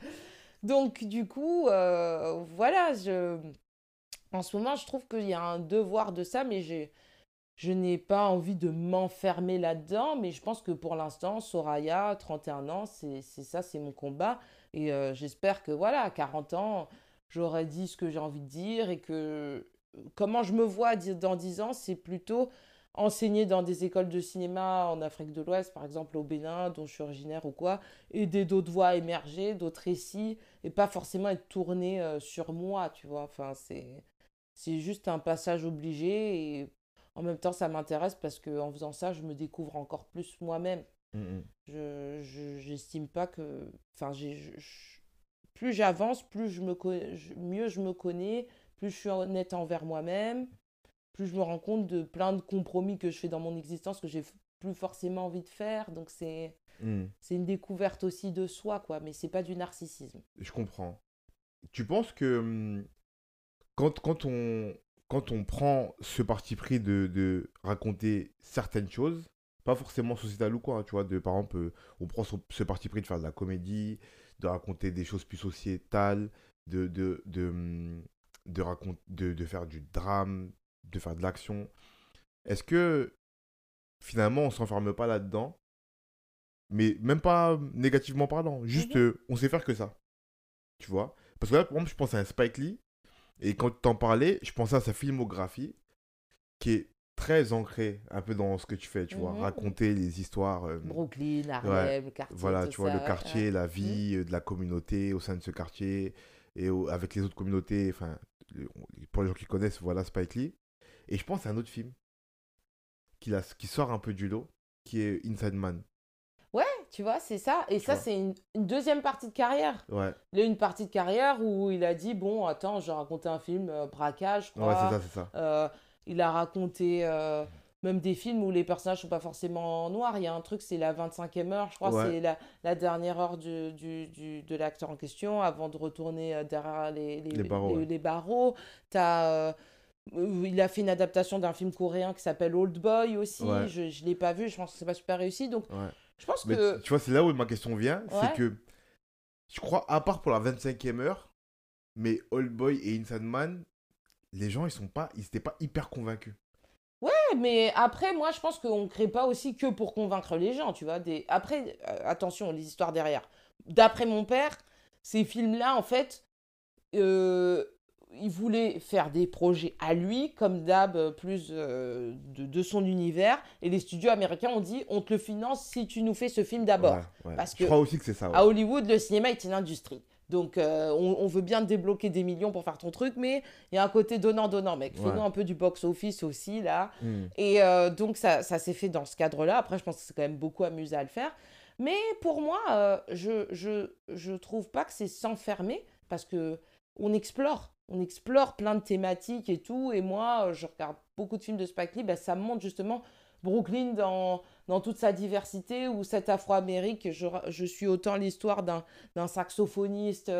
Donc, du coup, euh, voilà, je... en ce moment, je trouve qu'il y a un devoir de ça, mais j'ai je n'ai pas envie de m'enfermer là-dedans, mais je pense que pour l'instant, Soraya, 31 ans, c'est ça, c'est mon combat. Et euh, j'espère que, voilà, à 40 ans, j'aurai dit ce que j'ai envie de dire et que comment je me vois dans 10 ans, c'est plutôt enseigner dans des écoles de cinéma en Afrique de l'Ouest, par exemple au Bénin, dont je suis originaire ou quoi, aider d'autres voix émerger, d'autres récits, et pas forcément être tourné euh, sur moi, tu vois. Enfin, c'est, c'est juste un passage obligé, et en même temps, ça m'intéresse parce qu'en faisant ça, je me découvre encore plus moi-même. Mm, mm. Je, je- j'estime pas que. Enfin, j'ai, je- je- plus j'avance, plus je me mieux je me connais, plus je suis honnête envers moi-même, plus je me rends compte de plein de compromis que je fais dans mon existence que j'ai plus forcément envie de faire. Donc c'est, Mm. c'est une découverte aussi de soi, quoi. Mais c'est pas du narcissisme. Je comprends. Tu penses que hum, quand, quand, on, quand on prend ce parti pris de, de raconter certaines choses, pas forcément sociétal ou quoi, hein, tu vois, de, par exemple, euh, on prend ce, ce parti pris de faire de la comédie, de raconter des choses plus sociétales, de, de, de, hum, de, de, de faire du drame, de faire de l'action. Est-ce que finalement on s'enferme pas là-dedans? Mais même pas négativement parlant, juste Mhm. euh, on sait faire que ça. Tu vois? Parce que là, par exemple, je pense à un Spike Lee, et quand t'en parlais, je pensais à sa filmographie, qui est très ancrée un peu dans ce que tu fais, tu vois, Mhm. raconter les histoires, euh, Brooklyn, Harlem, le quartier. voilà, tu vois, ça, le quartier, ouais. la vie euh, de la communauté au sein de ce quartier, et au- avec les autres communautés, enfin, pour les gens qui connaissent, voilà Spike Lee. Et je pense à un autre film qui, a- qui sort un peu du lot, qui est Inside Man. Tu vois, c'est ça. Et Tu ça, c'est une, une deuxième partie de carrière. Ouais, Il a une partie de carrière où il a dit Bon, attends, je vais raconter un film, euh, braquage, je ouais, crois. c'est ça, c'est ça. Euh, il a raconté euh, même des films où les personnages sont pas forcément noirs. Il y a un truc, c'est la 25e heure, je crois, Ouais. c'est la, la dernière heure du, du, du- de l'acteur en question avant de retourner derrière les, les, Les barreaux, ouais. les barreaux. T'as, il a fait une adaptation d'un film coréen qui s'appelle Old Boy aussi. Ouais. Je ne l'ai pas vu, je pense que c'est pas super réussi. Donc, Ouais. je pense Mais que. tu vois, c'est là où ma question vient. Ouais. C'est que je crois, à part pour la 25e heure, mais Old Boy et Inside Man, les gens, ils sont pas, ils étaient pas hyper convaincus. Mais après, moi, je pense qu'on ne crée pas aussi que pour convaincre les gens, tu vois. Des... Après, euh, attention, les histoires derrière. D'après mon père, ces films-là, en fait, euh, il voulait faire des projets à lui, comme d'hab, euh, plus euh, de, de son univers. Et les studios américains ont dit, on te le finance si tu nous fais ce film d'abord. Ouais, ouais. Parce je que- crois aussi que c'est ça. ouais. À Hollywood, le cinéma est une industrie. Donc, euh, on, on veut bien te débloquer des millions pour faire ton truc, mais il y a un côté donnant-donnant, mec. Fais-nous Ouais. un peu du box-office aussi, là. Hmm. Et euh, donc, ça, ça s'est fait dans ce cadre-là. Après, je pense que c'est quand même beaucoup amusé à le faire. Mais pour moi, euh, je, je, je trouve pas que c'est s'enfermer parce que on explore. On explore plein de thématiques et tout. Et moi, euh, je regarde beaucoup de films de Spike Lee. bah, ça montre justement Brooklyn dans, dans toute sa diversité où cet Afro-Amérique, je, suis autant l'histoire d'un saxophoniste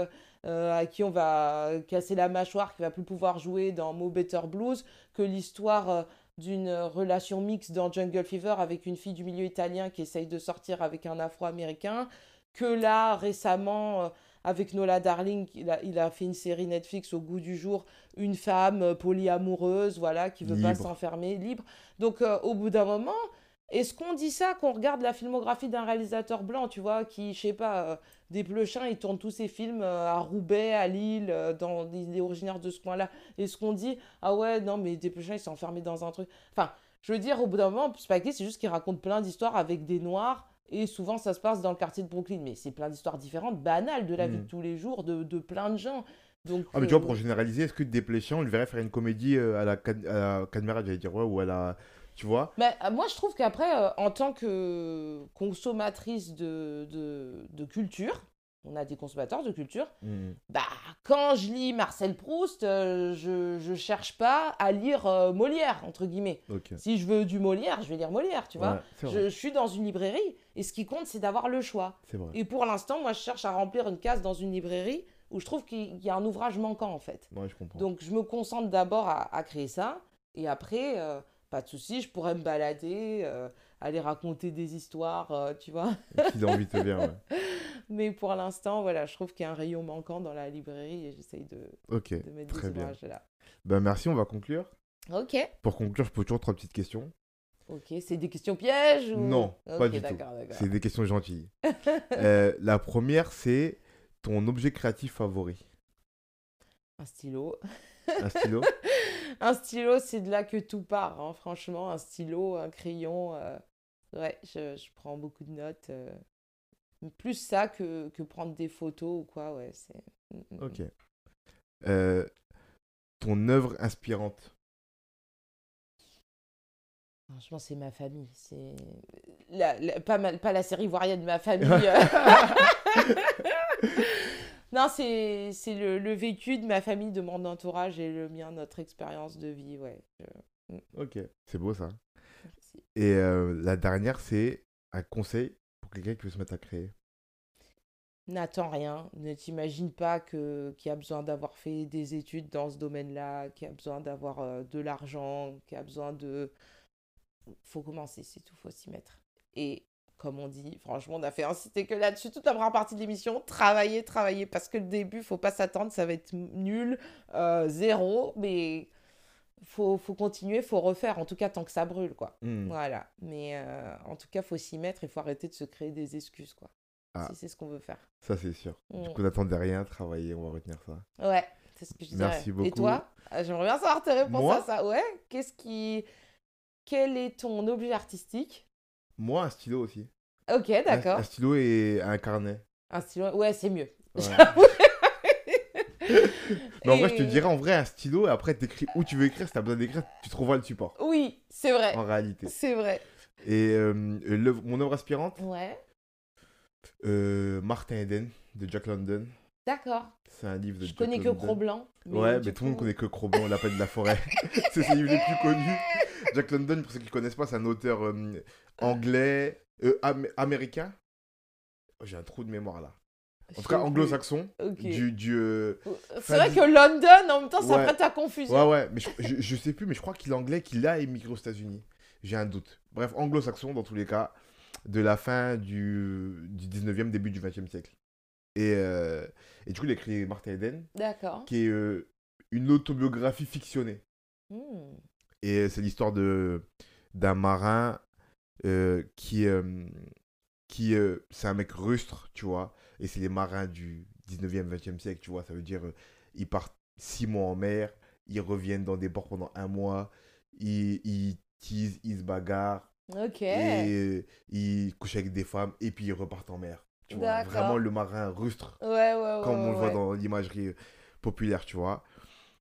euh, à qui on va casser la mâchoire, qui va plus pouvoir jouer dans Mo Better Blues, que l'histoire euh, d'une relation mixte dans Jungle Fever avec une fille du milieu italien qui essaye de sortir avec un afro-américain, que là, récemment, avec Nola Darling, il a, il a fait une série Netflix au goût du jour, une femme euh, polyamoureuse, voilà, qui veut pas s'enfermer, libre. Donc, euh, au bout d'un moment, est-ce qu'on dit ça qu'on regarde la filmographie d'un réalisateur blanc, tu vois, qui, je sais pas, euh, des Pleuchins, il tourne tous ses films euh, à Roubaix, à Lille, euh, dans, il est originaire de ce coin-là. Est-ce qu'on dit, ah ouais, non, mais des Pleuchins, ils sont enfermés dans un truc. Enfin, je veux dire, au bout d'un moment, Lee, c'est juste qu'il raconte plein d'histoires avec des Noirs. Et souvent, ça se passe dans le quartier de Brooklyn. Mais c'est plein d'histoires différentes, banales de la vie de tous les jours, de, de plein de gens. Donc, Ah, mais tu vois, euh, pour généraliser, est-ce que Desplechin, on le verrait faire une comédie euh, à la, Can- à la Caméra, j'allais dire, ouais, ou à la. Tu vois? Bah, euh, moi, je trouve qu'après, euh, en tant que consommatrice de, de, de culture, on a des consommateurs de culture, Hmm. bah, quand je lis Marcel Proust, euh, je, je cherche pas à lire euh, Molière, entre guillemets. Si je veux du Molière, je vais lire Molière, tu vois. Ouais, Je, suis dans une librairie et ce qui compte, c'est d'avoir le choix. Et pour l'instant, moi, je cherche à remplir une case dans une librairie où je trouve qu'il y a un ouvrage manquant, en fait. Ouais, je comprends. Donc, je me concentre d'abord à, à créer ça. Et après, euh, pas de souci, je pourrais me balader, aller raconter des histoires, euh, tu vois. Si l'envie te vient, ouais. [LAUGHS] Mais pour l'instant, voilà, je trouve qu'il y a un rayon manquant dans la librairie et j'essaye de, Ok, de mettre très des bien. là. Ben merci, on va conclure. Ok, Pour conclure, je pose toujours trois petites questions. ok. C'est des questions pièges ou... Non, pas Ok, du tout. d'accord, d'accord. C'est des questions gentilles. [LAUGHS] Euh, la première, c'est ton objet créatif favori? Un stylo. Un stylo? [LAUGHS] Un stylo, c'est de là que tout part, hein, franchement. Un stylo, un crayon. euh, Ouais, je, je prends beaucoup de notes. euh, Plus ça que, que prendre des photos ou quoi, ouais. C'est... Mm, mm, mm. Ok. Euh, ton œuvre inspirante. Franchement, c'est ma famille. C'est la, la- pas, mal, pas la série ivoirienne, ma famille. [LAUGHS] [LAUGHS] non, c'est c'est le, le vécu de ma famille, de mon entourage et le mien, notre expérience de vie. Ouais. Je- Ok, c'est beau ça. Et euh, la dernière, c'est un conseil pour quelqu'un qui veut se mettre à créer. N'attends rien, ne t'imagine pas qu'il y a besoin d'avoir fait des études dans ce domaine-là, qu'il y a besoin d'avoir euh, de l'argent, qu'il y a besoin de... Faut commencer, c'est tout, faut s'y mettre. Et comme on dit, franchement, on n'a fait inciter que là-dessus toute la première partie de l'émission, travailler, travailler, parce que le début, faut pas s'attendre, ça va être nul, euh, zéro, mais faut, faut continuer, faut refaire, en tout cas tant que ça brûle, quoi. Hmm. Voilà, mais euh, en tout cas, faut s'y mettre, il faut arrêter de se créer des excuses, quoi. Ah. Si c'est ce qu'on veut faire. Ça, c'est sûr. Du Mm. coup, n'attendez rien, travaillez, on va retenir ça. Ouais, c'est ce que je dirais. Merci Et beaucoup. toi? Ah, J'aimerais bien savoir tes réponses Moi à ça. Ouais, qu'est-ce qui... Quel est ton objet artistique? Moi, un stylo aussi. Ok, Un- d'accord. Un, stylo et un carnet. Un stylo, ouais, c'est mieux. Ouais. [LAUGHS] Mais en vrai, je te dirais en vrai un stylo et après, t'écris où tu veux écrire. Si t'as besoin d'écrire, tu trouveras le support. Oui, c'est vrai. En réalité. C'est vrai. Et euh, l'œuvre- mon œuvre aspirante, Ouais, euh, Martin Eden de Jack London. d'accord. C'est un livre de Je Jack connais que London. Cro-Blanc. Ouais, mais tout le monde connaît que Cro-Blanc, l'appel de la forêt. [LAUGHS] [LAUGHS] c'est ses livres les plus connus. Jack London, pour ceux qui ne connaissent pas, c'est un auteur euh, anglais, euh, am- américain. Oh, J'ai un trou de mémoire là. En tout cas, anglo-saxon. Du, du, euh, C'est vrai du- que London, en même temps, ça Ouais. prête à confusion. Ouais, ouais, mais je, je, je sais plus, mais je crois qu'il est anglais, qu'il a émigré aux États-Unis. J'ai un doute. Bref, anglo-saxon dans tous les cas, de la fin du, du 19e, début du 20e siècle. Et, euh, et du coup, il a écrit Martin Eden, D'accord. qui est euh, une autobiographie fictionnée. Hmm. Et c'est l'histoire de d'un marin euh, qui euh, qui euh, c'est un mec rustre, tu vois, et c'est les marins du 19e 20e siècle, tu vois, ça veut dire euh, ils partent six mois en mer, ils reviennent dans des ports pendant un mois, ils ils teasent, ils se bagarrent Ok. et euh, ils couchent avec des femmes et puis ils repartent en mer. Tu vois, vraiment le marin rustre Ouais, ouais, ouais. comme on le voit dans l'imagerie euh, populaire, tu vois.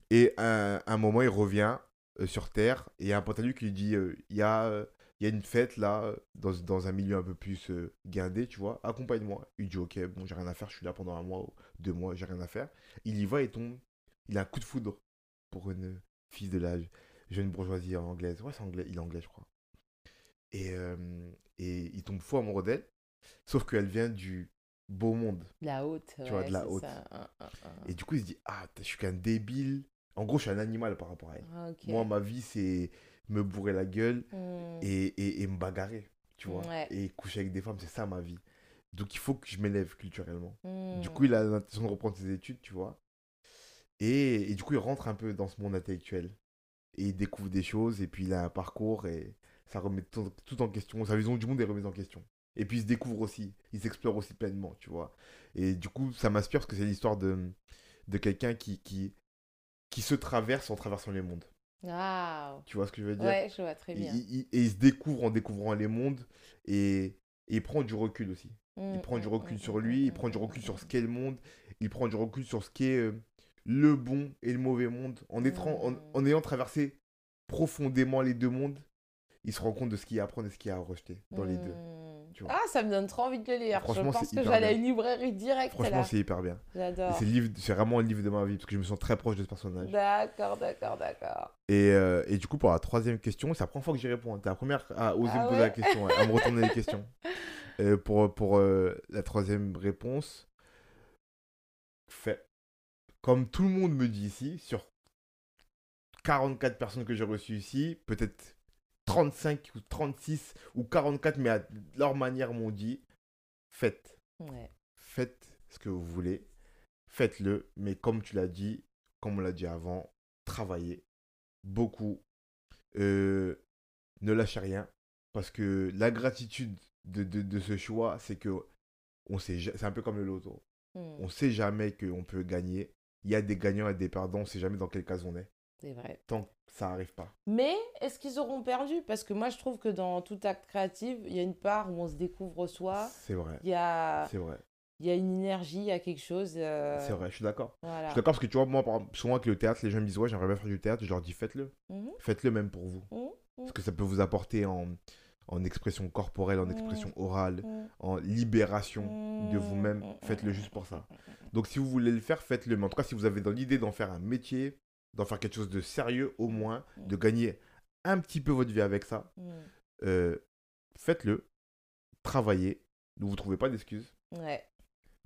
Et à un moment, il revient euh, sur Terre et il y a un lui qui lui dit euh, il y, a, il y a une fête là, dans, dans un milieu un peu plus euh, guindé, tu vois, accompagne-moi. Il dit ok, bon, j'ai rien à faire, je suis là pendant un mois ou deux mois, j'ai rien à faire. Il y va et tombe, il a un coup de foudre pour une fille de l'âge, jeune bourgeoisie anglaise. Ouais, c'est anglais, il est anglais, je crois. Et, euh, et il tombe fou amoureux d'elle, sauf qu'elle vient du beau monde. La haute. Tu vois, de la haute. ça. Un, un, un. Et du coup, il se dit Ah, je suis qu'un débile. En gros, je suis un animal par rapport à elle. Ah. Moi, ma vie, c'est me bourrer la gueule Hmm. et, et, et me bagarrer. Tu vois Ouais. Et coucher avec des femmes, c'est ça ma vie. Donc, il faut que je m'élève culturellement. Du Hmm. coup, il a l'intention de reprendre ses études, tu vois. Et, et du coup, il rentre un peu dans ce monde intellectuel. Et il découvre des choses, et puis il a un parcours, et ça remet tout, tout en question. Sa vision du monde est remise en question. Et puis il se découvre aussi, il s'explore aussi pleinement, tu vois. Et du coup, ça m'inspire parce que c'est l'histoire de, de quelqu'un qui, qui, qui se traverse en traversant les mondes. Tu vois ce que je veux dire? Ouais, je vois très Et bien. il, il- et il se découvre en découvrant les mondes, et, et il prend du recul aussi. Il Hmm, prend du hmm, recul hmm, sur lui, il prend du recul sur ce qu'est le monde, il prend du recul sur ce qu'est euh, le bon et le mauvais monde. En, étant, en, en ayant traversé profondément les deux mondes, il se rend compte de ce qu'il y a à apprendre et ce qu'il y a à rejeter dans les deux. Hmm. tu vois. Ah, ça me donne trop envie de le lire. Je Franchement, pense c'est que j'allais à une librairie directe Franchement, c'est hyper bien. J'adore. c'est le vraiment un livre de ma vie parce que je me sens très proche de ce personnage. D'accord, d'accord, d'accord. Et, euh, et du coup, pour la troisième question, c'est la première fois que j'y réponds. T'es la première à oser Ah me poser ouais? la question, à me retourner les questions. [LAUGHS] Euh, pour pour euh, la troisième réponse, fait. Comme tout le monde me dit ici, sur 44 personnes que j'ai reçues ici, peut-être 35 ou 36 ou 44, mais à leur manière m'ont dit, faites. Ouais. Faites ce que vous voulez. Faites-le. Mais comme tu l'as dit, comme on l'a dit avant, travaillez beaucoup. Euh, ne lâchez rien. Parce que la gratitude de, de, de ce choix, c'est que on sait, c'est un peu comme le loto. Hmm, On sait jamais qu'on peut gagner. Il y a des gagnants et des perdants. On sait jamais dans quel cas on est. C'est vrai. Tant ça arrive pas. Mais est-ce qu'ils auront perdu? Parce que moi, je trouve que dans tout acte créatif, il y a une part où on se découvre soi. C'est vrai. Il y a, C'est vrai. il y a une énergie, il y a quelque chose. euh, C'est vrai, je suis d'accord. Voilà. Je suis d'accord parce que tu vois, moi, souvent avec le théâtre, les gens me disent, ouais, j'aimerais bien faire du théâtre. Je leur dis, faites-le. Mhm, Faites-le même pour vous. mhm, Parce que ça peut vous apporter en, en expression corporelle, en Mhm. expression orale, mhm, en libération de mhm, vous-même. mhm, Faites-le mhm, juste pour ça. mhm, Donc si vous voulez le faire, faites-le. Mais en tout cas, si vous avez dans l'idée d'en faire un métier, d'en faire quelque chose de sérieux au moins, de gagner un petit peu votre vie avec ça, mhm, euh, faites-le. Travaillez. Ne vous trouvez pas d'excuses. Ouais.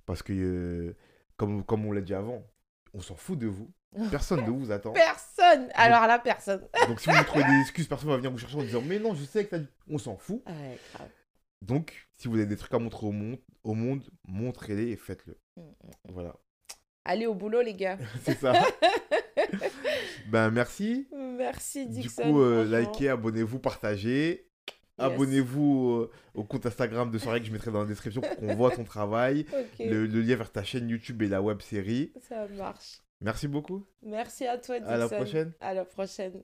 Parce que, euh, comme, comme on l'a dit avant, on s'en fout de vous. Personne ne vous attend. [LAUGHS] Personne Alors là, personne. [LAUGHS] Donc si vous trouvez des [LAUGHS] excuses, personne va venir vous chercher en disant Mais non, je sais que t'as dit. On s'en fout. Ouais, grave. Donc, si vous avez des trucs à montrer au monde, au monde montrez-les et faites-le. Mhm. Voilà. Allez au boulot, les gars. C'est ça. [LAUGHS] ben, merci. Merci, Du Dixon. coup, euh, likez, abonnez-vous, partagez. Abonnez-vous euh, au compte Instagram de Soirée que je mettrai dans la description pour qu'on voit ton travail. [LAUGHS] Le lien vers ta chaîne YouTube et la web série. ça marche. Merci beaucoup. Merci à toi, Dixon. À la prochaine. À la prochaine.